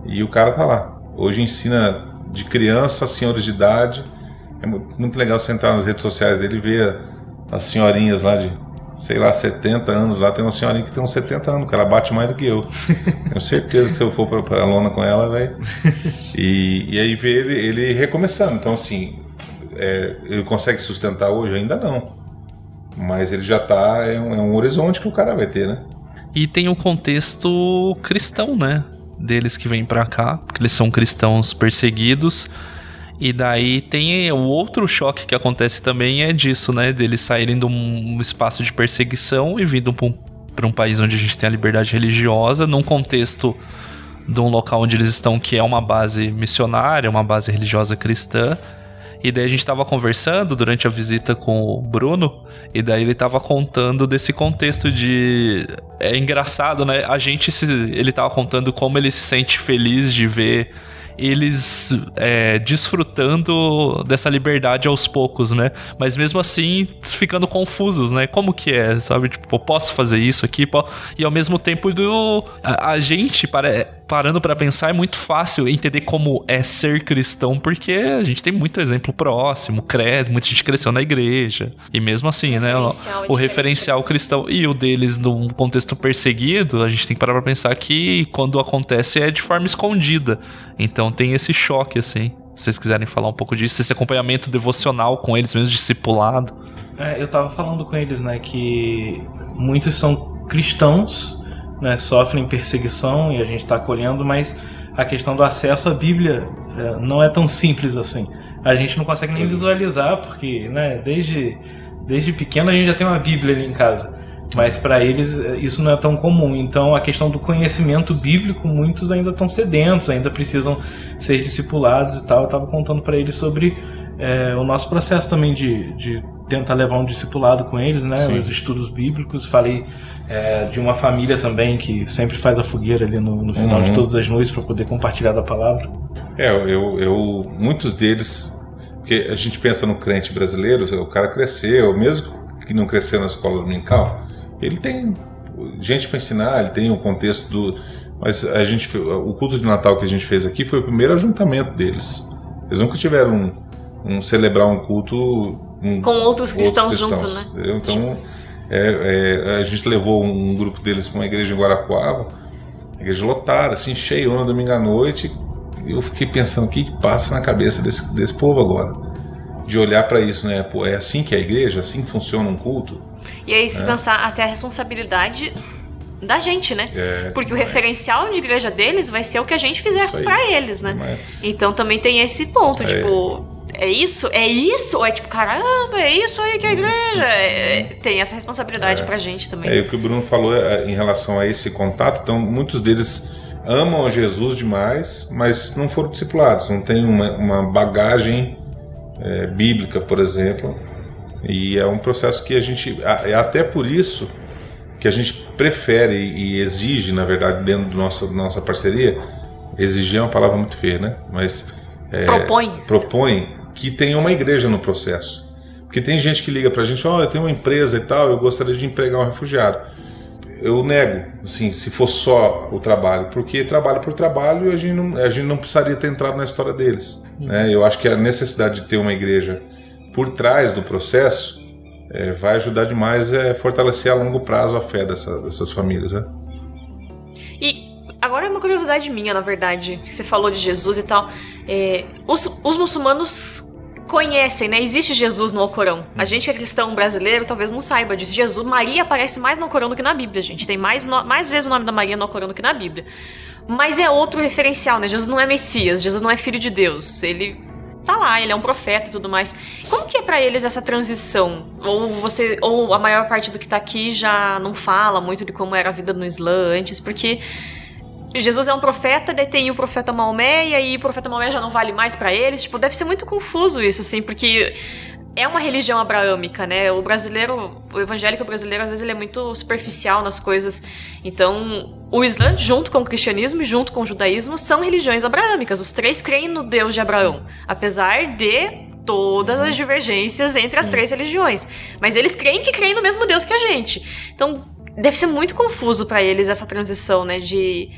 S2: e o cara tá lá hoje ensina de criança a senhores de idade é mu- muito legal você entrar nas redes sociais dele e ver as senhorinhas lá de, sei lá, 70 anos. Lá tem uma senhorinha que tem uns 70 anos, que ela bate mais do que eu. Tenho certeza que se eu for pra, pra lona com ela, vai. E, e aí ver ele, ele recomeçando. Então, assim, é, ele consegue sustentar hoje? Ainda não. Mas ele já tá. É um, é um horizonte que o cara vai ter, né?
S1: E tem o contexto cristão, né? Deles que vêm pra cá, porque eles são cristãos perseguidos. E daí tem o outro choque que acontece também é disso, né? Deles saírem de um espaço de perseguição e vindo pra um, pra um país onde a gente tem a liberdade religiosa, num contexto de um local onde eles estão que é uma base missionária, uma base religiosa cristã. E daí a gente tava conversando durante a visita com o Bruno, e daí ele tava contando desse contexto de. É engraçado, né? A gente se. Ele tava contando como ele se sente feliz de ver eles é, desfrutando dessa liberdade aos poucos, né? Mas mesmo assim, ficando confusos, né? Como que é, sabe? Tipo, posso fazer isso aqui? E ao mesmo tempo, do, a, a gente, para, parando pra pensar, é muito fácil entender como é ser cristão, porque a gente tem muito exemplo próximo, cresce, muita gente cresceu na igreja. E mesmo assim, né? O,
S5: referencial é
S1: o
S5: diferente.
S1: referencial cristão e o deles num contexto perseguido, a gente tem que parar pra pensar que quando acontece é de forma escondida. Então tem esse choque, assim. Se vocês quiserem falar um pouco disso, esse acompanhamento devocional com eles mesmo, discipulado.
S3: É, eu tava falando com eles, né, que muitos são cristãos, né, sofrem perseguição e a gente tá acolhendo, mas a questão do acesso à Bíblia é, não é tão simples assim. A gente não consegue nem visualizar, porque, né, desde, desde pequeno a gente já tem uma Bíblia ali em casa. Mas para eles é, isso não é tão comum. Então a questão do conhecimento bíblico, muitos ainda estão sedentos, ainda precisam ser discipulados e tal. Eu tava contando para eles sobre é, o nosso processo também de, de tentar levar um discipulado com eles, né?
S2: Sim.
S3: Os estudos bíblicos. Falei é, de uma família também que sempre faz a fogueira ali no, no final
S2: Uhum.
S3: de todas as noites para poder compartilhar da palavra.
S2: É, eu, eu, muitos deles, porque a gente pensa no crente brasileiro, o cara cresceu, mesmo que não cresceu na escola dominical, ele tem gente para ensinar, ele tem o contexto do. Mas a gente, o culto de Natal que a gente fez aqui foi o primeiro ajuntamento deles. Eles nunca tiveram um, celebrar um culto um-
S5: Com outros cristãos junto, né?
S2: Então, é, é, a gente levou um grupo deles para uma igreja em Guarapuava, igreja lotada, assim, cheia, no domingo à noite. E eu fiquei pensando, o que, que passa na cabeça desse, desse povo agora? De olhar para isso, né? Pô, é assim que é a igreja? Assim que funciona um culto?
S5: E aí, se pensar até a responsabilidade da gente, né?
S2: É,
S5: Porque o referencial de igreja deles vai ser o que a gente fizer pra eles, né?
S2: Demais.
S5: Então também tem esse ponto,
S2: É.
S5: tipo, é isso? É isso? Ou é tipo, caramba, é isso aí que é a igreja? É- é- tem essa responsabilidade pra gente também.
S2: É, o que o Bruno falou é, em relação a esse contato, então muitos deles amam a Jesus demais, mas não foram discipulados, não tem uma, uma bagagem é, bíblica, por exemplo. E é um processo que a gente, é até por isso que a gente prefere e exige, na verdade, dentro da nossa, nossa parceria, exigir é uma palavra muito feia, né? Mas é,
S5: Propõe.
S2: propõe que tenha uma igreja no processo. Porque tem gente que liga pra gente, ó, eu tenho uma empresa e tal, eu gostaria de empregar um refugiado. Eu nego, assim, se for só o trabalho, porque trabalho por trabalho a gente não, a gente não precisaria ter entrado na história deles. Né? Eu acho que a necessidade de ter uma igreja por trás do processo é, vai ajudar demais a fortalecer a longo prazo a fé dessa- dessas famílias. Né?
S5: E agora é uma curiosidade minha, na verdade, que você falou de Jesus e tal. É, os, os muçulmanos conhecem, né? Existe Jesus no Alcorão. A gente que é cristão brasileiro talvez não saiba disso. Jesus, Maria aparece mais no Alcorão do que na Bíblia, gente. Tem mais, no- mais vezes o nome da Maria no Alcorão do que na Bíblia. Mas é outro referencial, né? Jesus não é Messias, Jesus não é filho de Deus. Ele tá lá, ele é um profeta e tudo mais. Como que é pra eles essa transição? Ou você, ou a maior parte do que tá aqui já não fala muito de como era a vida no Islã antes, porque Jesus é um profeta, daí tem o profeta Maomé, e aí o profeta Maomé já não vale mais pra eles. Tipo, deve ser muito confuso isso, assim, porque é uma religião abraâmica, né? O brasileiro, o evangélico brasileiro, às vezes ele é muito superficial nas coisas. Então, o Islã, junto com o cristianismo e junto com o judaísmo, são religiões abraâmicas. Os três creem no Deus de Abraão, apesar de todas as divergências entre as três religiões. Mas eles creem que creem no mesmo Deus que a gente. Então, deve ser muito confuso pra eles essa transição, né? De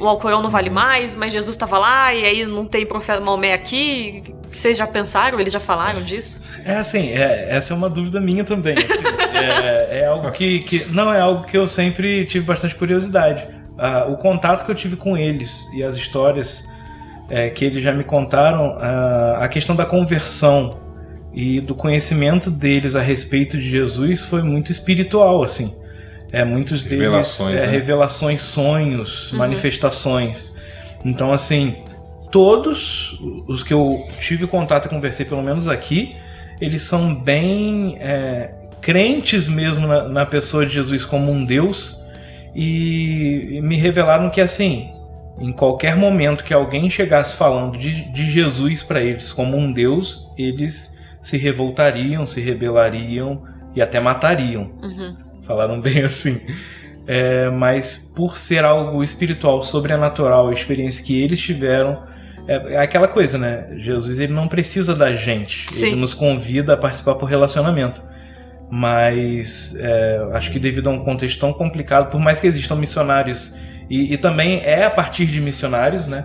S5: o Alcorão não vale mais, mas Jesus estava lá e aí não tem profeta Maomé aqui. Vocês já pensaram? Eles já falaram disso?
S3: É assim, é- essa é uma dúvida minha também. assim. é, é algo que, que. Não, é algo que eu sempre tive bastante curiosidade. Ah, o contato que eu tive com eles e as histórias é, que eles já me contaram, ah, a questão da conversão e do conhecimento deles a respeito de Jesus foi muito espiritual, assim. É, muitos deles.
S2: Revelações,
S3: é,
S2: né?
S3: revelações, sonhos, manifestações. Então, assim, todos os que eu tive contato e conversei, pelo menos aqui, eles são bem é, crentes mesmo na, na pessoa de Jesus como um Deus e, e me revelaram que assim, em qualquer momento que alguém chegasse falando de, de Jesus para eles como um Deus, eles se revoltariam, se rebelariam e até matariam. Falaram bem assim. É, mas por ser algo espiritual, sobrenatural, a experiência que eles tiveram, é, é aquela coisa, né? Jesus ele não precisa da gente,
S5: Sim.
S3: ele nos convida a participar por relacionamento. Mas é, acho que devido a um contexto tão complicado, por mais que existam missionários, e, e também é a partir de missionários, né?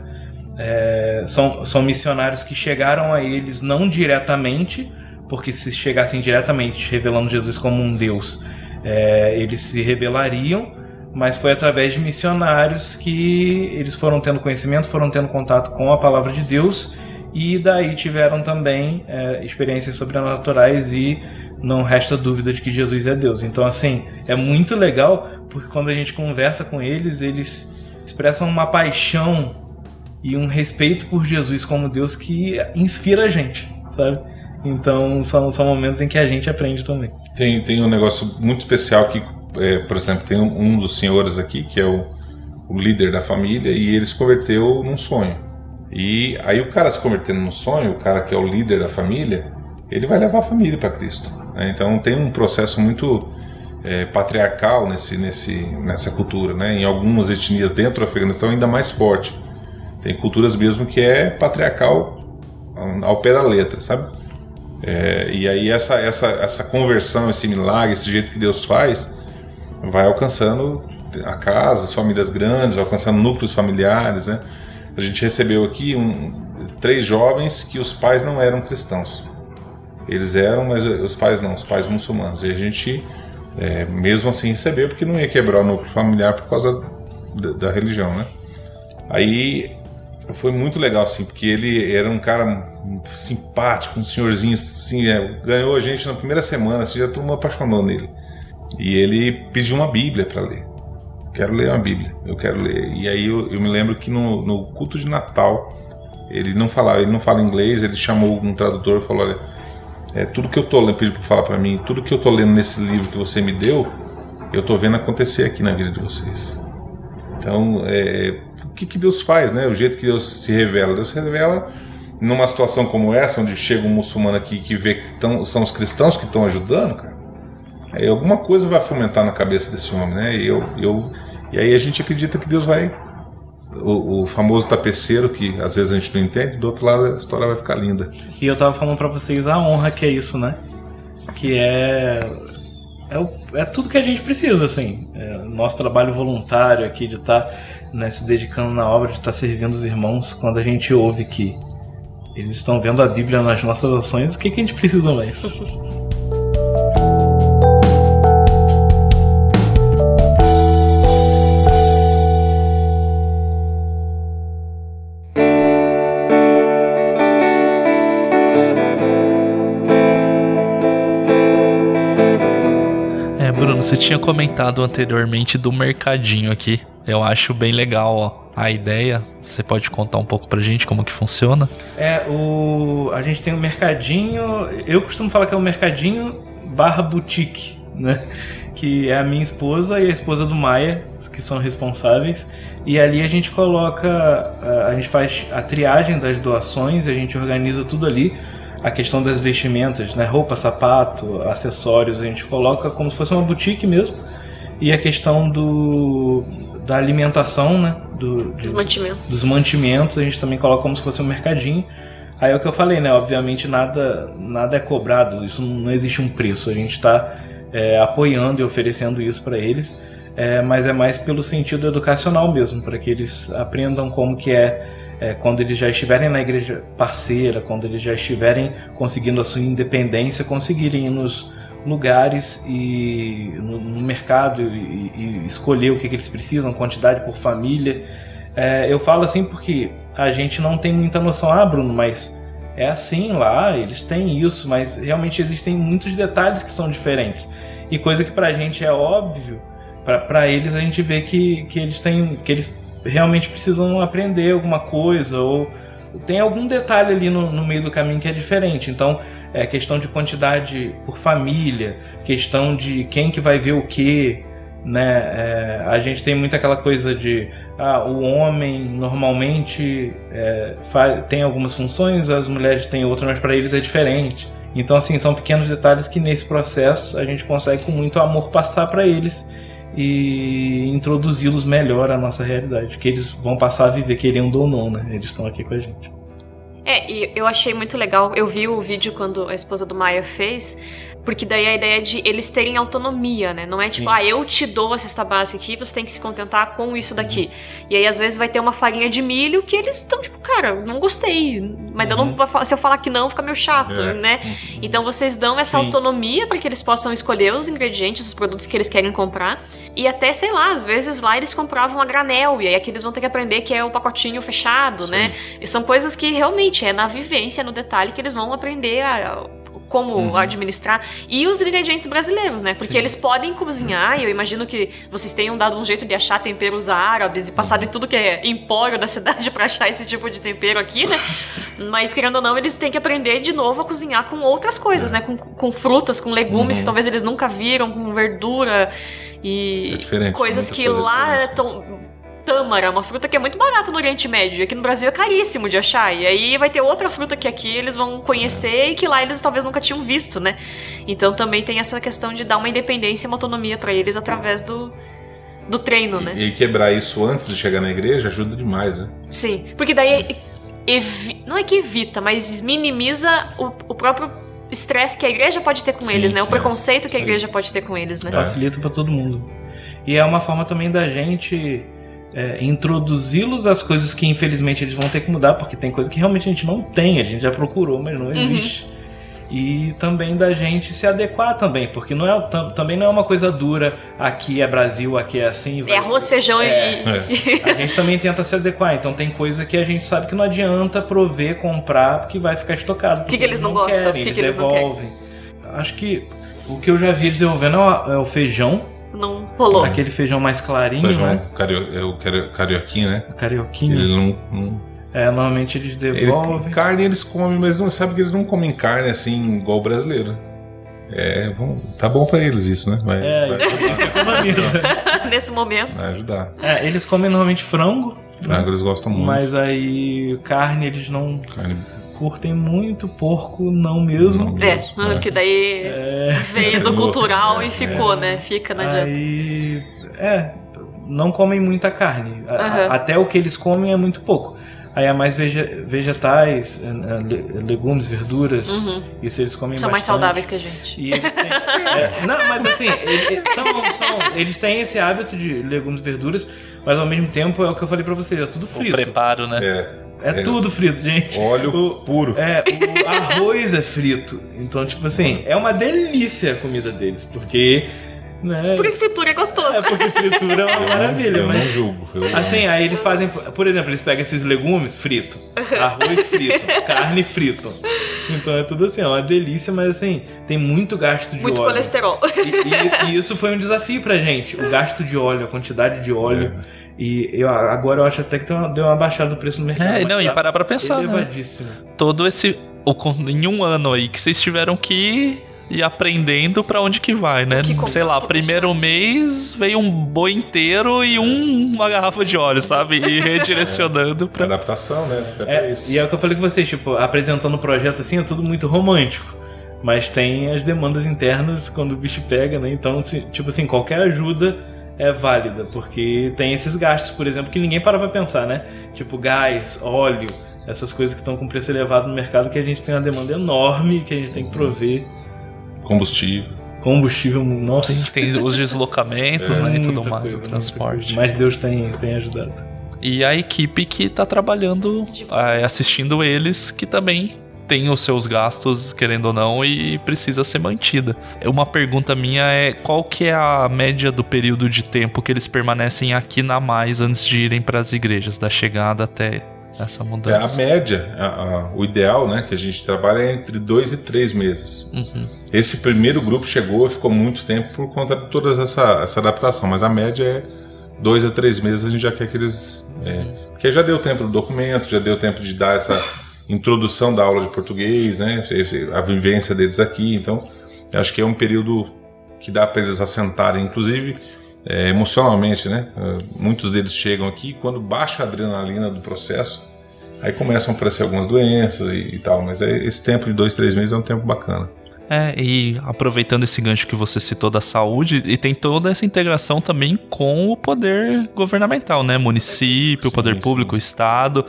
S3: É, são, são missionários que chegaram a eles não diretamente, porque se chegassem diretamente revelando Jesus como um Deus, é, eles se rebelariam, mas foi através de missionários que eles foram tendo conhecimento, foram tendo contato com a palavra de Deus e daí tiveram também é, experiências sobrenaturais e não resta dúvida de que Jesus é Deus. Então, assim, é muito legal porque quando a gente conversa com eles, eles expressam uma paixão e um respeito por Jesus como Deus que inspira a gente, sabe? Então, são, são momentos em que a gente aprende também.
S2: Tem, tem um negócio muito especial que, é, por exemplo, tem um, um dos senhores aqui, que é o, o líder da família, e ele se converteu num sonho. E aí o cara se convertendo num sonho, o cara que é o líder da família, ele vai levar a família para Cristo. né? Então tem um processo muito é, patriarcal nesse, nesse, nessa cultura. Né? Em algumas etnias dentro do Afeganistão ainda mais forte. Tem culturas mesmo que é patriarcal ao- pé da letra, sabe? É, e aí essa, essa, essa conversão, esse milagre, esse jeito que Deus faz, vai alcançando a casa, as famílias grandes, vai alcançando núcleos familiares, né? A gente recebeu aqui um, três jovens que os pais não eram cristãos. Eles eram, mas os pais não, os pais muçulmanos. E a gente, é, mesmo assim, recebeu, porque não ia quebrar o núcleo familiar por causa da, da religião, né? Aí foi muito legal, assim, porque ele era um cara simpático, um senhorzinho, assim, é, ganhou a gente na primeira semana, assim, já todo mundo apaixonou nele. E ele pediu uma Bíblia para ler. Quero ler uma Bíblia, eu quero ler. E aí eu, eu me lembro que no, no culto de Natal, ele não falava, ele não fala inglês, ele chamou um tradutor e falou, olha, é, tudo que eu tô lendo, pediu para falar para mim, tudo que eu tô lendo nesse livro que você me deu, eu tô vendo acontecer aqui na vida de vocês. Então, é, o que, que Deus faz, né? O jeito que Deus se revela. Deus revela numa situação como essa, onde chega um muçulmano aqui que vê que tão, são os cristãos que estão ajudando, cara, aí alguma coisa vai fomentar na cabeça desse homem, né? E, eu, eu, e aí a gente acredita que Deus vai. O, o famoso tapeceiro, que às vezes a gente não entende, do outro lado a história vai ficar linda.
S3: E eu tava falando pra vocês a honra que é isso, né? Que é. É, o- é tudo que a gente precisa, assim. É, nosso trabalho voluntário aqui de estar se dedicando na obra, de estar servindo os irmãos, quando a gente ouve que eles estão vendo a Bíblia nas nossas ações, o que, que a gente precisa mais?
S1: É, Bruno, você tinha comentado anteriormente do mercadinho aqui. Eu acho bem legal ó, a ideia. Você pode contar um pouco pra gente como que funciona?
S3: É, o. A gente tem um mercadinho. Eu costumo falar que é um mercadinho barra boutique, né? Que é a minha esposa e a esposa do Maia, que são responsáveis. E ali a gente coloca. a- gente faz a triagem das doações, a gente organiza tudo ali. A questão das vestimentas, né? Roupa, sapato, acessórios, a gente coloca como se fosse uma boutique mesmo. E a questão do. Da alimentação, né? Do, de-
S5: Os mantimentos.
S3: dos mantimentos, a gente também coloca como se fosse um mercadinho. Aí é o que eu falei, né? Obviamente nada, nada é cobrado, isso não existe um preço. A gente está apoiando e oferecendo isso para eles, é, mas é mais pelo sentido educacional mesmo, para que eles aprendam como que é, é, quando eles já estiverem na igreja parceira, quando eles já estiverem conseguindo a sua independência, conseguirem ir nos lugares e no, no mercado e, e escolher o que, que eles precisam, quantidade por família. É, eu falo assim porque a gente não tem muita noção, ah, Bruno, mas é assim lá, eles têm isso, mas realmente existem muitos detalhes que são diferentes. E coisa que pra gente é óbvio, pra- pra eles a gente vê que, que eles têm. que eles realmente precisam aprender alguma coisa, ou tem algum detalhe ali no, no meio do caminho que é diferente. Então, é questão de quantidade por família, questão de quem que vai ver o que, né? É, a gente tem muito aquela coisa de ah, o homem normalmente é, tem algumas funções, as mulheres têm outras, mas para eles é diferente. Então, assim, são pequenos detalhes que nesse processo a gente consegue com muito amor passar para eles e introduzi-los melhor à nossa realidade, que eles vão passar a viver querendo ou não, né? Eles estão aqui com a gente.
S5: É, e eu achei muito legal. Eu vi o vídeo quando a esposa do Maia fez, porque daí a ideia de eles terem autonomia, né? Não é tipo,
S3: Sim.
S5: ah, eu te dou a cesta básica aqui, você tem que se contentar com isso daqui. E aí, às vezes, vai ter uma farinha de milho que eles estão, tipo, cara, não gostei. Mas eu não se eu falar que não, fica meio chato,
S2: É.
S5: né? Então vocês dão essa
S3: Sim.
S5: autonomia para que eles possam escolher os ingredientes, os produtos que eles querem comprar. E até, sei lá, às vezes lá eles compravam a granel, e aí aqui eles vão ter que aprender que é o pacotinho fechado, né? E são coisas que realmente é na vivência, no detalhe, que eles vão aprender a- como
S2: Uhum.
S5: administrar. E os ingredientes brasileiros, né? Porque eles podem cozinhar, e eu imagino que vocês tenham dado um jeito de achar temperos árabes e passado em tudo que é empório da cidade pra achar esse tipo de tempero aqui, né? Mas, querendo ou não, eles têm que aprender de novo a cozinhar com outras coisas, né? Com, com frutas, com legumes
S2: Uhum.
S5: que talvez eles nunca viram, com verdura e
S2: É
S5: coisas que
S2: coisa
S5: lá
S2: diferente.
S5: É. Tâmara, uma fruta que é muito barata no Oriente Médio. e Aqui no Brasil é caríssimo de achar. E aí vai ter outra fruta que aqui eles vão conhecer e que lá eles talvez nunca tinham visto, né? Então também tem essa questão de dar uma independência e uma autonomia pra eles através do, do treino, né?
S2: E, e quebrar isso antes de chegar na igreja ajuda demais, né?
S5: Sim, porque daí evi- não é que evita, mas minimiza o, o próprio estresse que a igreja pode ter com
S2: Sim,
S5: eles, né? O
S2: sim.
S5: preconceito que a igreja pode ter com eles, né?
S3: Facilita para todo mundo. E é uma forma também da gente é, introduzi-los às coisas que infelizmente eles vão ter que mudar, porque tem coisa que realmente a gente não tem, a gente já procurou, mas não existe. E também da gente se adequar também, porque não é, tam- também não é uma coisa dura, aqui é Brasil, aqui é assim. vai-
S5: É arroz, feijão
S3: É.
S5: e.
S3: A gente também tenta se adequar, então tem coisa que a gente sabe que não adianta prover, comprar, porque vai ficar estocado. porque
S5: que eles não gostam?
S3: Querem,
S5: Que
S3: eles
S5: que eles não querem?
S3: devolvem. Acho que o que eu já vi eles devolvendo é o- é o feijão,
S5: rolou.
S3: aquele feijão mais clarinho,
S2: Feijão,
S3: né?
S2: cario, é o cario- carioquinho, né?
S3: Carioquinho.
S2: Ele não. não-
S3: É, normalmente eles
S2: ele-
S3: devolvem.
S2: carne eles comem, mas não sabe que eles não comem carne assim igual o brasileiro. É, bom, tá bom pra eles isso, né? Vai,
S3: É,
S2: vai,
S3: isso economiza.
S5: Nesse momento.
S2: vai ajudar.
S3: É, eles comem normalmente frango,
S2: Frango eles gostam muito.
S3: mas aí carne eles não.
S2: Carne
S3: curtem muito porco, não mesmo.
S5: É,
S2: é.
S5: que daí veio do cultural e ficou, né? Fica na dieta.
S3: Aí, é, não comem muita carne. A-
S5: Aham.
S3: Até o que eles comem é muito pouco. Aí é mais vege- vegetais, eh, le- legumes, verduras.
S5: Uhum.
S3: Isso eles comem
S5: São mais
S3: bastante.
S5: saudáveis que a gente.
S3: E eles têm. é, não, mas assim, ele- ele- são, são- eles têm esse hábito de legumes e verduras, mas ao mesmo tempo é o que eu falei pra vocês, é tudo
S1: O
S3: frito.
S1: preparo, né?
S2: É.
S3: É,
S2: É.
S3: tudo frito, gente.
S2: Óleo
S3: O-
S2: puro.
S3: É, o arroz é frito. Então, tipo assim, é uma delícia a comida deles, porque. Né,
S5: Porque fritura é gostoso.
S3: é porque fritura é uma maravilha,
S2: eu
S3: mas.
S2: não julgo. Eu-
S3: Assim, aí eles fazem, por exemplo, eles pegam esses legumes frito, arroz frito, carne frito. Então é tudo assim, é uma delícia, mas assim, tem muito gasto de
S5: Muito
S3: óleo.
S5: colesterol.
S3: E, e- e isso foi um desafio pra gente, o gasto de óleo, a quantidade de óleo.
S2: É.
S3: E eu, agora eu acho até que deu uma, baixada do preço no mercado.
S1: É, não, e
S3: tá
S1: parar pra pensar, né? Todo esse. em um ano aí que vocês tiveram que ir aprendendo pra onde que vai, né?
S5: Que
S1: Sei lá, primeiro mês veio um boi inteiro e um- uma garrafa de óleo, sabe? E redirecionando pra.
S2: Adaptação, né? É pra
S3: É,
S2: isso.
S3: e é o que eu falei com vocês, tipo, apresentando o projeto assim, é tudo muito romântico. Mas tem as demandas internas quando o bicho pega, né? Então, tipo assim, qualquer ajuda é válida, porque tem esses gastos, por exemplo, que ninguém para pra pensar, né? Tipo gás, óleo, essas coisas que estão com preço elevado no mercado que a gente tem uma demanda enorme que a gente tem que prover.
S2: Combustível.
S3: Combustível, nossa.
S1: Tem os deslocamentos, né? E tudo mais,
S3: coisa,
S1: o transporte.
S3: Mas Deus tem, tem ajudado.
S1: E a equipe que tá trabalhando, é, assistindo eles, que também tem os seus gastos, querendo ou não, e precisa ser mantida. Uma pergunta minha é qual que é a média do período de tempo que eles permanecem aqui na mais antes de irem para as igrejas, da chegada até essa
S2: É, a
S1: mudança?
S2: média, a- a- o ideal, né, que a gente trabalha é entre dois e três meses.
S1: Uhum.
S2: Esse primeiro grupo chegou e ficou muito tempo por conta de toda essa, essa adaptação, mas a média é dois a três meses a gente já quer que eles. É, porque já deu tempo do documento, já deu tempo de dar essa introdução da aula de português, né, a vivência deles aqui. Então, acho que é um período que dá para eles assentarem, inclusive é, emocionalmente, né? É, Muitos deles chegam aqui e quando baixa a adrenalina do processo, aí começam a aparecer algumas doenças e, e tal, mas é- esse tempo de dois, três meses é um tempo bacana.
S1: É, e aproveitando esse gancho que você citou da saúde, e tem toda essa integração também com o poder governamental, né? Município,
S2: Sim,
S1: poder
S2: sim.
S1: público, Estado.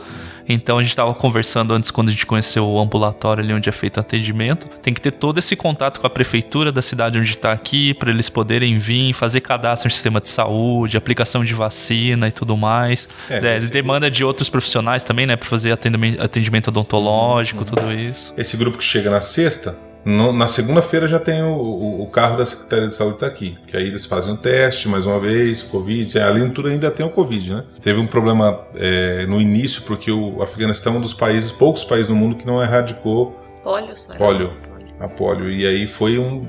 S1: Então a gente estava conversando antes, quando a gente conheceu o ambulatório ali onde é feito o atendimento. Tem que ter todo esse contato com a prefeitura da cidade onde está aqui, para eles poderem vir, fazer cadastro no sistema de saúde, aplicação de vacina e tudo mais.
S2: É,
S1: É, demanda de outros profissionais também, né? Para fazer atendimento, atendimento odontológico,
S2: Uhum.
S1: tudo isso.
S2: Esse grupo que chega na sexta, no- na segunda-feira já tem o, o- o carro da Secretaria de Saúde tá aqui. Que aí eles fazem o teste mais uma vez, Covid. É, ali no tudo ainda tem o Covid, né? Teve um problema é, no início, porque o Afeganistão é um dos países, poucos países no mundo que não erradicou
S5: Polio, sabe?
S2: Polio. a polio. E aí foi uma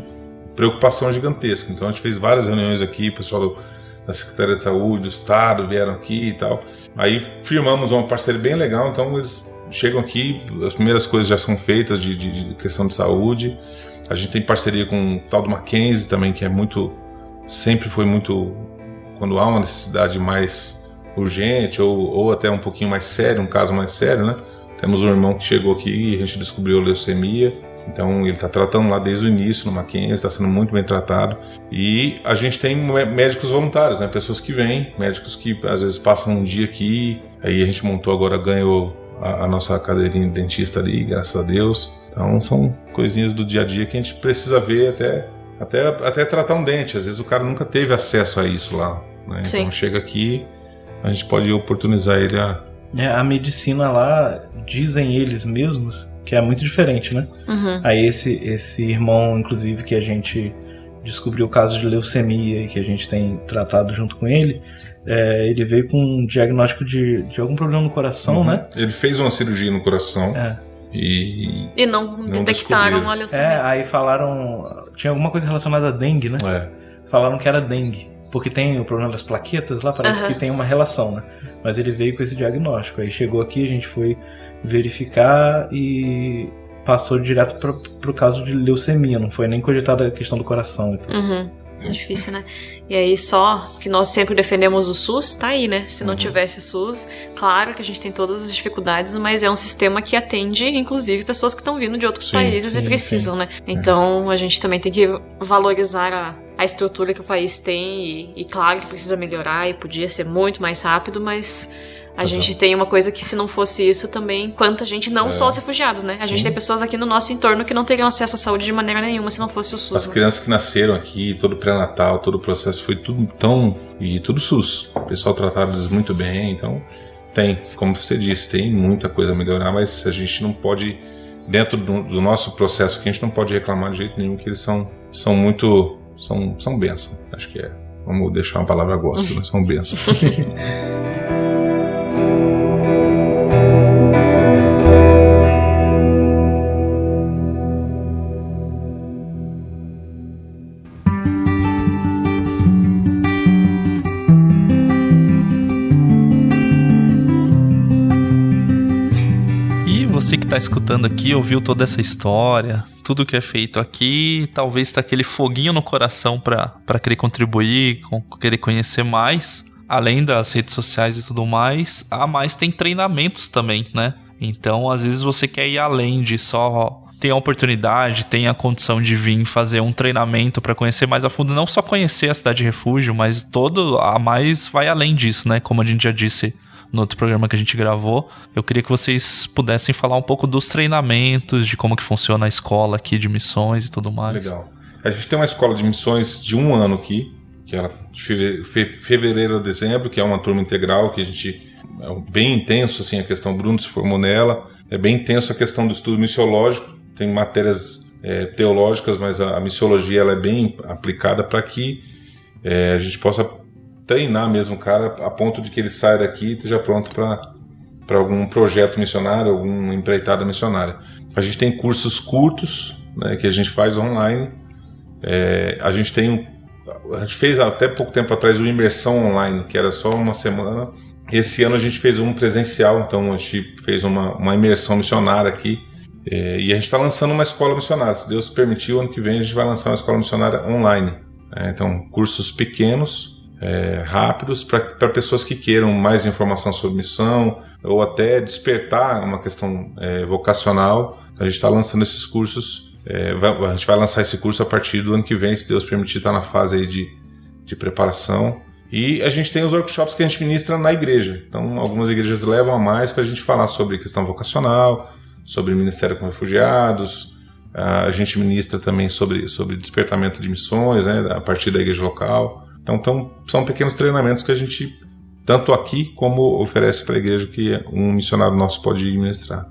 S2: preocupação gigantesca. Então a gente fez várias reuniões aqui, o pessoal do- da Secretaria de Saúde, do Estado vieram aqui e tal. Aí firmamos uma parceria bem legal, então eles chegam aqui, as primeiras coisas já são feitas de, de- de questão de saúde. A gente tem parceria com o tal do Mackenzie também, que é muito. Sempre foi muito. Quando há uma necessidade mais urgente ou, ou até um pouquinho mais sério, um caso mais sério, né? Temos um irmão que chegou aqui e a gente descobriu leucemia. Então ele está tratando lá desde o início no Mackenzie, está sendo muito bem tratado. E a gente tem mé- médicos voluntários, né? Pessoas que vêm, médicos que às vezes passam um dia aqui. Aí a gente montou agora, ganhou a, a nossa cadeirinha de dentista ali, graças a Deus. Então são coisinhas do dia a dia que a gente precisa ver até, até, até tratar um dente. Às vezes o cara nunca teve acesso a isso lá. Né? Então chega aqui, a gente pode oportunizar ele a.
S3: É, a medicina lá, dizem eles mesmos, que é muito diferente, né?
S5: Uhum.
S3: Aí esse, esse irmão, inclusive, que a gente descobriu o caso de leucemia e que a gente tem tratado junto com ele, é, ele veio com um diagnóstico de, de algum problema no coração,
S2: Uhum.
S3: né?
S2: Ele fez uma cirurgia no coração
S3: É.
S2: e.
S5: E não, detectaram
S2: descobriram.
S5: a
S3: É, aí falaram. Tinha alguma coisa relacionada a dengue, né?
S2: É,
S3: Falaram que era dengue. Porque tem o problema das plaquetas lá, parece
S5: Aham.
S3: que tem uma relação, né? Mas ele veio com esse diagnóstico. Aí chegou aqui, a gente foi verificar e passou direto pro, pro caso de leucemia. Não foi nem cogitada a questão do coração. Então.
S5: Uhum. É difícil, né? E aí só que nós sempre defendemos o SUS, tá aí, né? Se não
S2: Uhum.
S5: tivesse SUS, claro que a gente tem todas as dificuldades, mas é um sistema que atende, inclusive, pessoas que estão vindo de outros
S2: Sim,
S5: países
S3: sim,
S5: e precisam, né? Então a gente também tem que valorizar a, a estrutura que o país tem e, e claro que precisa melhorar e podia ser muito mais rápido, mas a
S2: Total.
S5: gente tem uma coisa que se não fosse isso também, quanta gente, não
S2: É.
S5: só os refugiados, né? A gente
S2: Sim.
S5: tem pessoas aqui no nosso entorno que não teriam acesso à saúde de maneira nenhuma se não fosse o SUS.
S2: As
S5: né?
S2: crianças que nasceram aqui, todo o pré-natal, todo o processo foi tudo tão. e tudo SUS. O pessoal tratava eles muito bem, então tem, como você disse, tem muita coisa a melhorar, mas a gente não pode, dentro do, do nosso processo aqui, a gente não pode reclamar de jeito nenhum que eles são, são muito. são, são bênção. Acho que é. Vamos deixar uma palavra gospel, né? São bênção.
S1: você que tá escutando aqui, ouviu toda essa história, tudo que é feito aqui, talvez tá aquele foguinho no coração pra querer contribuir, com- querer conhecer mais, além das redes sociais e tudo mais, a mais tem treinamentos também, né? Então, às vezes você quer ir além de só ter a oportunidade, tem a condição de vir fazer um treinamento pra conhecer mais a fundo, não só conhecer a cidade de refúgio, mas todo a mais vai além disso, né? Como a gente já disse no outro programa que a gente gravou. Eu queria que vocês pudessem falar um pouco dos treinamentos, de como que funciona a escola aqui de missões e tudo mais.
S2: Legal. A gente tem uma escola de missões de um ano aqui, que ela de feve- fe- fevereiro a dezembro, que é uma turma integral que a gente é bem intenso assim a questão. Bruno se formou nela. É bem intenso a questão do estudo missiológico. Tem matérias é, teológicas, mas a, a missiologia ela é bem aplicada para que é, a gente possa treinar mesmo o cara a ponto de que ele saia daqui e esteja pronto para algum projeto missionário, alguma empreitada missionária. A gente tem cursos curtos né, que a gente faz online. É, a gente tem a gente fez até pouco tempo atrás o imersão online, que era só uma semana. Esse ano a gente fez um presencial, então a gente fez uma, uma imersão missionária aqui. É, e a gente está lançando uma escola missionária. Se Deus permitir, ano que vem a gente vai lançar uma escola missionária online. É, então, cursos pequenos, é, rápidos, para pessoas que queiram mais informação sobre missão ou até despertar uma questão é, vocacional. A gente está lançando esses cursos. é, vai- a gente vai lançar esse curso a partir do ano que vem, se Deus permitir, está na fase aí de, de preparação. E a gente tem os workshops que a gente ministra na igreja. Então, algumas igrejas levam a mais para a gente falar sobre questão vocacional, sobre ministério com refugiados. A gente ministra também sobre, sobre despertamento de missões, né, a partir da igreja local. Então, tão, são pequenos treinamentos que a gente, tanto aqui como oferece para a igreja, que um missionário nosso pode ministrar.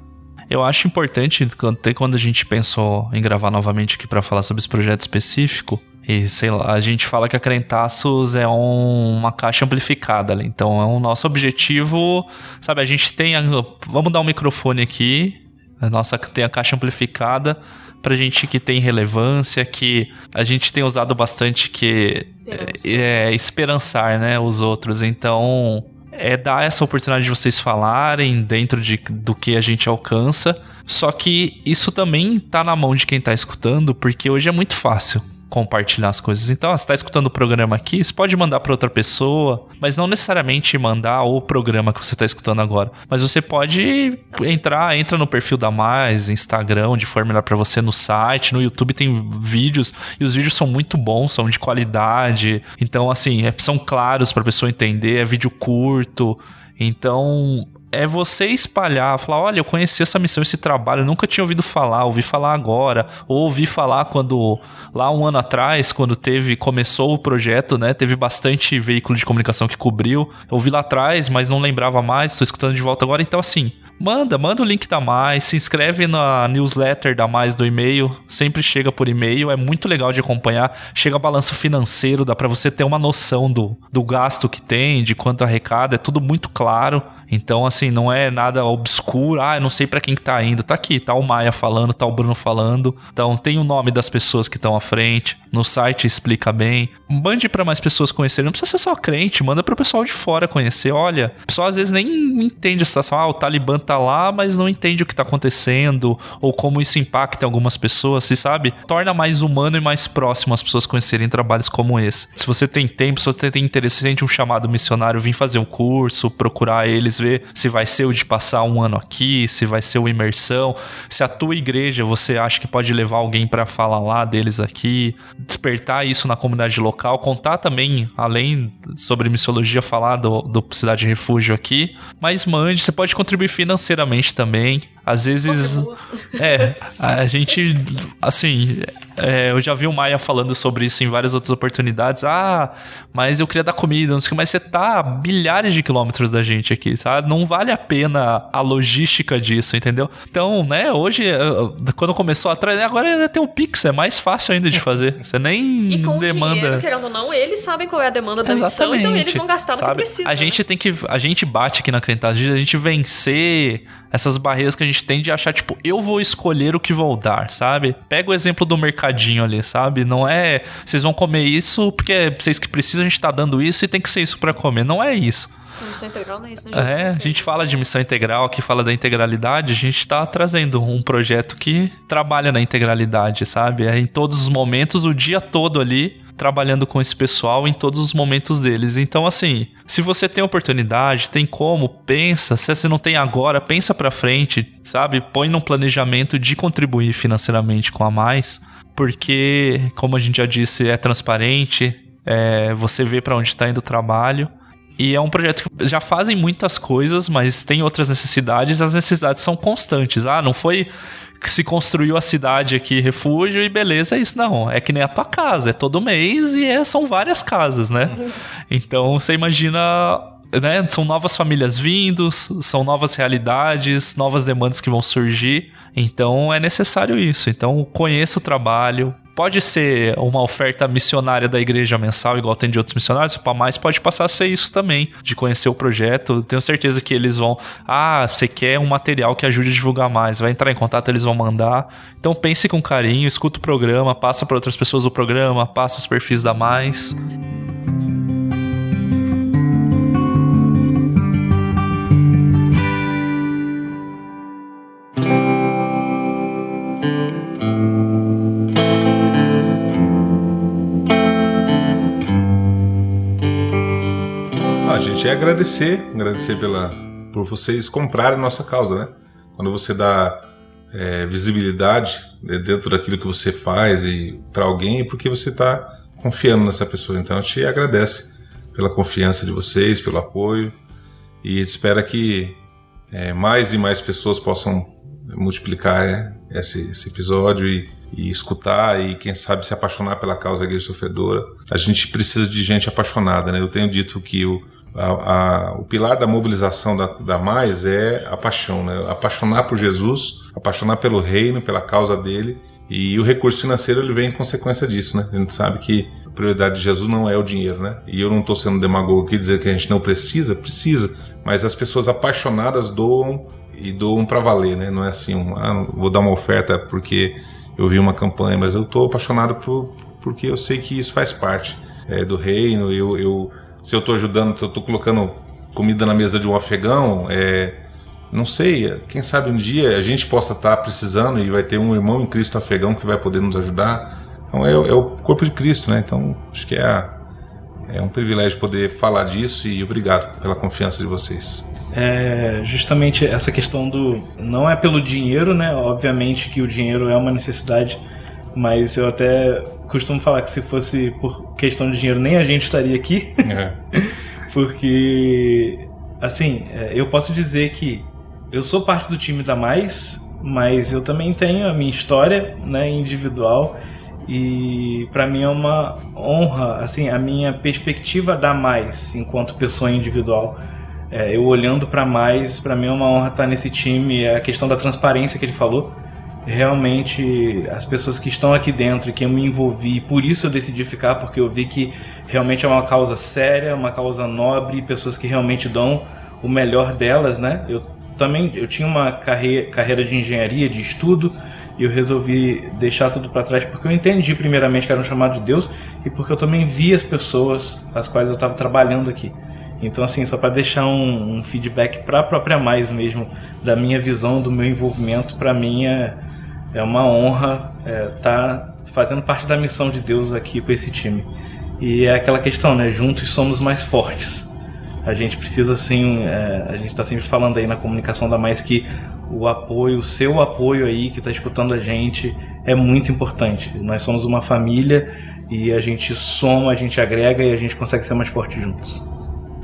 S1: Eu acho importante, até quando a gente pensou em gravar novamente aqui para falar sobre esse projeto específico, e sei lá, a gente fala que a Crentaços é um- uma caixa amplificada ali. Então, é o nosso objetivo, sabe? A gente tem. A, vamos dar um microfone aqui, a nossa tem a caixa amplificada pra gente que tem relevância, que a gente tem usado bastante que
S5: Esperança.
S1: é, esperançar, né, os outros. Então, é dar essa oportunidade de vocês falarem dentro de, do que a gente alcança. Só que isso também tá na mão de quem tá escutando, porque hoje é muito fácil compartilhar as coisas. Então, você tá escutando o programa aqui, você pode mandar para outra pessoa, mas não necessariamente mandar o programa que você tá escutando agora. Mas você pode entrar, entra no perfil da Mais, Instagram, onde for melhor para você, no site, no YouTube tem vídeos, e os vídeos são muito bons, são de qualidade. Então, assim, é- são claros pra pessoa entender, é vídeo curto. Então, é você espalhar, falar, olha, eu conheci essa missão, esse trabalho, eu nunca tinha ouvido falar, ouvi falar agora, ou ouvi falar quando lá um ano atrás, quando teve começou o projeto, né, teve bastante veículo de comunicação que cobriu. Eu ouvi lá atrás, mas não lembrava mais, estou escutando de volta agora, então assim, Manda, manda o link da Mais, se inscreve na newsletter da Mais do e-mail, sempre chega por e-mail, é muito legal de acompanhar. Chega balanço financeiro, dá pra você ter uma noção do, do gasto que tem, de quanto arrecada, é tudo muito claro. Então, assim, não é nada obscuro, ah, eu não sei pra quem que tá indo. Tá aqui, tá o Maia falando, tá o Bruno falando. Então, tem o nome das pessoas que estão à frente. no site explica bem. Mande para mais pessoas conhecerem. Não precisa ser só crente, manda pro pessoal de fora conhecer. Olha, o pessoal às vezes nem entende a situação. Ah, o Talibã tá lá, mas não entende o que tá acontecendo ou como isso impacta algumas pessoas, se sabe? Torna mais humano e mais próximo as pessoas conhecerem trabalhos como esse. Se você tem tempo, se você tem interesse, sente um chamado missionário, vir fazer um curso, procurar eles, ver se vai ser o de passar um ano aqui, se vai ser o imersão, se a tua igreja você acha que pode levar alguém para falar lá deles aqui, despertar isso na comunidade local, contar também, além sobre missiologia, falar do, do Cidade Refúgio aqui, mas mande, você pode contribuir financeiramente também. Às vezes. É, a gente. Assim, é, eu já vi o Maia falando sobre isso em várias outras oportunidades. Ah, mas eu queria dar comida, não sei o que, mas você tá a bilhares de quilômetros da gente aqui, sabe? Não vale a pena a logística disso, entendeu? Então, né, hoje, quando começou atrás, agora tem o Pix, é mais fácil ainda de fazer. Você nem
S5: E com
S1: demanda.
S5: dinheiro, querendo ou não, eles sabem qual é a demanda da missão, então eles vão gastar no que
S1: sabe?
S5: precisa.
S1: A
S5: né?
S1: gente tem que. A gente bate aqui na crentagem, a gente vencer essas barreiras que a gente tem de achar, tipo, eu vou escolher o que vou dar, sabe? Pega o exemplo do mercadinho ali, sabe? Não é. Vocês vão comer isso porque vocês que precisam, a gente tá dando isso e tem que ser isso pra comer. Não é isso.
S5: Missão integral não é isso, né, Jesus?
S1: É, a gente fala de missão integral, que fala da integralidade, a gente tá trazendo um projeto que trabalha na integralidade, sabe? É em todos os momentos, o dia todo ali, trabalhando com esse pessoal em todos os momentos deles. Então, assim, se você tem oportunidade, tem como, pensa. Se você não tem agora, pensa pra frente, sabe? Põe num planejamento de contribuir financeiramente com a mais, porque, como a gente já disse, é transparente, é, você vê pra onde tá indo o trabalho. E é um projeto que já fazem muitas coisas, mas tem outras necessidades, as necessidades são constantes. Ah, não foi que se construiu a cidade aqui, refúgio, e beleza, é isso. Não, é que nem a tua casa, é todo mês e é- são várias casas, né? Então você imagina. Né? São novas famílias vindo, são novas realidades, novas demandas que vão surgir. Então é necessário isso. Então conheça o trabalho, Pode ser uma oferta missionária da igreja mensal, igual tem de outros missionários, mais pode passar a ser isso também, de conhecer o projeto. Tenho certeza que eles vão, ah, você quer um material que ajude a divulgar mais, vai entrar em contato, eles vão mandar. Então pense com carinho, escuta o programa, passa para outras pessoas o programa, passa os perfis da mais.
S2: Gente é agradecer, agradecer pela, por vocês comprarem nossa causa, né? Quando você dá é, visibilidade né, dentro daquilo que você faz e para alguém, é porque você está confiando nessa pessoa. Então a gente agradece pela confiança de vocês, pelo apoio e espera que é, mais e mais pessoas possam multiplicar é, esse, esse episódio e, e escutar e quem sabe se apaixonar pela causa da igreja sofredora. A gente precisa de gente apaixonada, né? Eu tenho dito que o, a, a, o pilar da mobilização da, da Mais é a paixão, né? Apaixonar por Jesus, apaixonar pelo reino, pela causa dele. E o recurso financeiro ele vem em consequência disso, né? A gente sabe que a prioridade de Jesus não é o dinheiro, né? E eu não estou sendo demagogo aqui dizer que a gente não precisa, precisa, mas as pessoas apaixonadas doam e doam para valer, né? Não é assim, um, ah, vou dar uma oferta porque eu vi uma campanha, mas eu estou apaixonado por, porque eu sei que isso faz parte é, do reino. Eu, eu, se eu estou ajudando, se eu estou colocando comida na mesa de um afegão, é, não sei, quem sabe um dia a gente possa estar precisando e vai ter um irmão em Cristo afegão que vai poder nos ajudar. Então é, é o corpo de Cristo, né? Então acho que é, é um privilégio poder falar disso e obrigado pela confiança de vocês.
S3: É justamente essa questão do. Não é pelo dinheiro, né? Obviamente que o dinheiro é uma necessidade, mas eu até costumo falar que se fosse por questão de dinheiro, nem a gente estaria aqui.
S2: É.
S3: Porque, assim, é, eu posso dizer que eu sou parte do time da Mais, mas eu também tenho a minha história né, individual. E para mim é uma honra, assim, a minha perspectiva da mais enquanto pessoa individual. É, eu olhando para mais, para mim é uma honra estar nesse time. É a questão da transparência que ele falou. Realmente, as pessoas que estão aqui dentro, que eu me envolvi, por isso eu decidi ficar, porque eu vi que realmente é uma causa séria, uma causa nobre, pessoas que realmente dão o melhor delas, né? Eu também eu tinha uma carreira, carreira de engenharia, de estudo, e eu resolvi deixar tudo para trás porque eu entendi primeiramente que era um chamado de Deus e porque eu também vi as pessoas as quais eu estava trabalhando aqui. Então, assim, só para deixar um, um feedback para a própria Mais mesmo, da minha visão, do meu envolvimento, para mim é, é uma honra estar é, tá fazendo parte da missão de Deus aqui com esse time. E é aquela questão, né? Juntos somos mais fortes. A gente precisa, assim, é, a gente está sempre falando aí na comunicação da Mais que o apoio, o seu apoio aí que está escutando a gente é muito importante. Nós somos uma família e a gente soma, a gente agrega e a gente consegue ser mais forte juntos.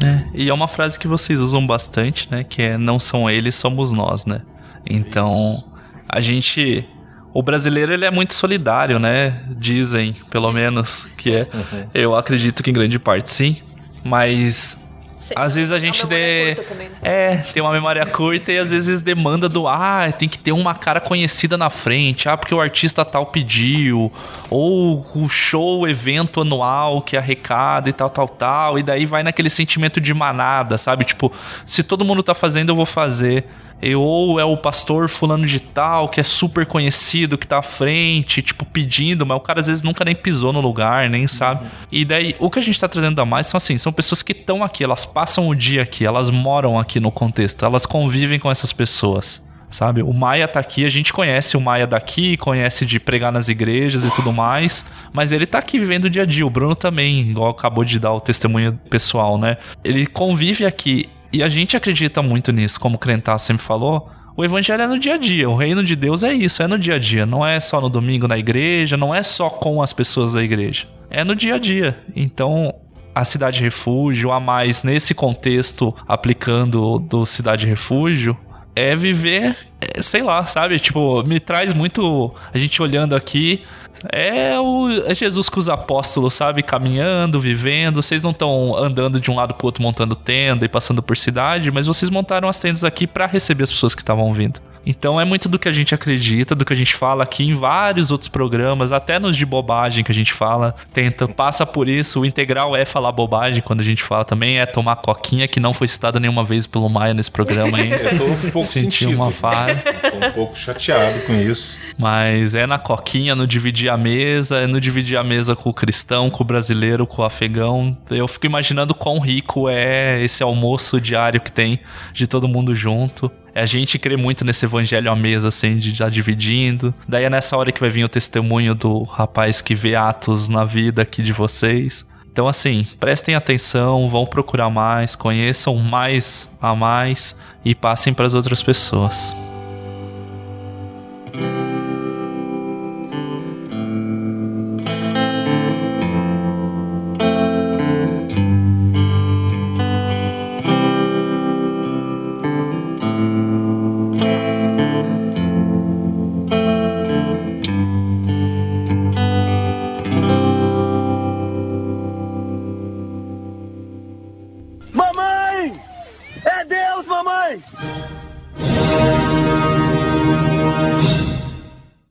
S1: É, e é uma frase que vocês usam bastante, né? Que é não são eles, somos nós, né? Então, a gente. O brasileiro ele é muito solidário, né? Dizem, pelo menos, que é. Uhum. Eu acredito que em grande parte sim. Mas às vezes a gente de... Também, né? É, tem uma memória curta e às vezes demanda do ah, tem que ter uma cara conhecida na frente, ah, porque o artista tal pediu, ou o show, evento anual que arrecada e tal, tal, tal, e daí vai naquele sentimento de manada, sabe? Tipo, se todo mundo tá fazendo, eu vou fazer ou é o pastor fulano de tal, que é super conhecido, que tá à frente, tipo, pedindo, mas o cara às vezes nunca nem pisou no lugar, nem sabe. Uhum. E daí, o que a gente tá trazendo a mais são assim, são pessoas que estão aqui, elas passam o dia aqui, elas moram aqui no contexto, elas convivem com essas pessoas sabe? O Maia tá aqui, a gente conhece o Maia daqui, conhece de pregar nas igrejas e tudo mais, mas ele tá aqui vivendo o dia a dia. O Bruno também, igual acabou de dar o testemunho pessoal, né? Ele convive aqui e a gente acredita muito nisso, como o Crentar sempre falou. O evangelho é no dia a dia, o reino de Deus é isso, é no dia a dia, não é só no domingo na igreja, não é só com as pessoas da igreja, é no dia a dia. Então, a cidade refúgio, a mais nesse contexto aplicando do cidade refúgio, é viver, é, sei lá, sabe? Tipo, me traz muito a gente olhando aqui, é o é Jesus com os apóstolos, sabe? Caminhando, vivendo. Vocês não estão andando de um lado pro outro montando tenda e passando por cidade, mas vocês montaram as tendas aqui para receber as pessoas que estavam vindo. Então é muito do que a gente acredita, do que a gente fala aqui em vários outros programas, até nos de bobagem que a gente fala, tenta, passa por isso. O integral é falar bobagem quando a gente fala também, é tomar coquinha, que não foi citada nenhuma vez pelo Maia nesse programa ainda.
S2: Eu tô um pouco
S1: Senti
S2: sentido.
S1: uma falha.
S2: Tô um pouco chateado com isso.
S1: Mas é na coquinha, no dividir a mesa, é no dividir a mesa com o cristão, com o brasileiro, com o afegão. Eu fico imaginando quão rico é esse almoço diário que tem de todo mundo junto. A gente crê muito nesse evangelho à mesa, assim, de estar dividindo. Daí é nessa hora que vai vir o testemunho do rapaz que vê atos na vida aqui de vocês. Então, assim, prestem atenção, vão procurar mais, conheçam mais a mais e passem para as outras pessoas.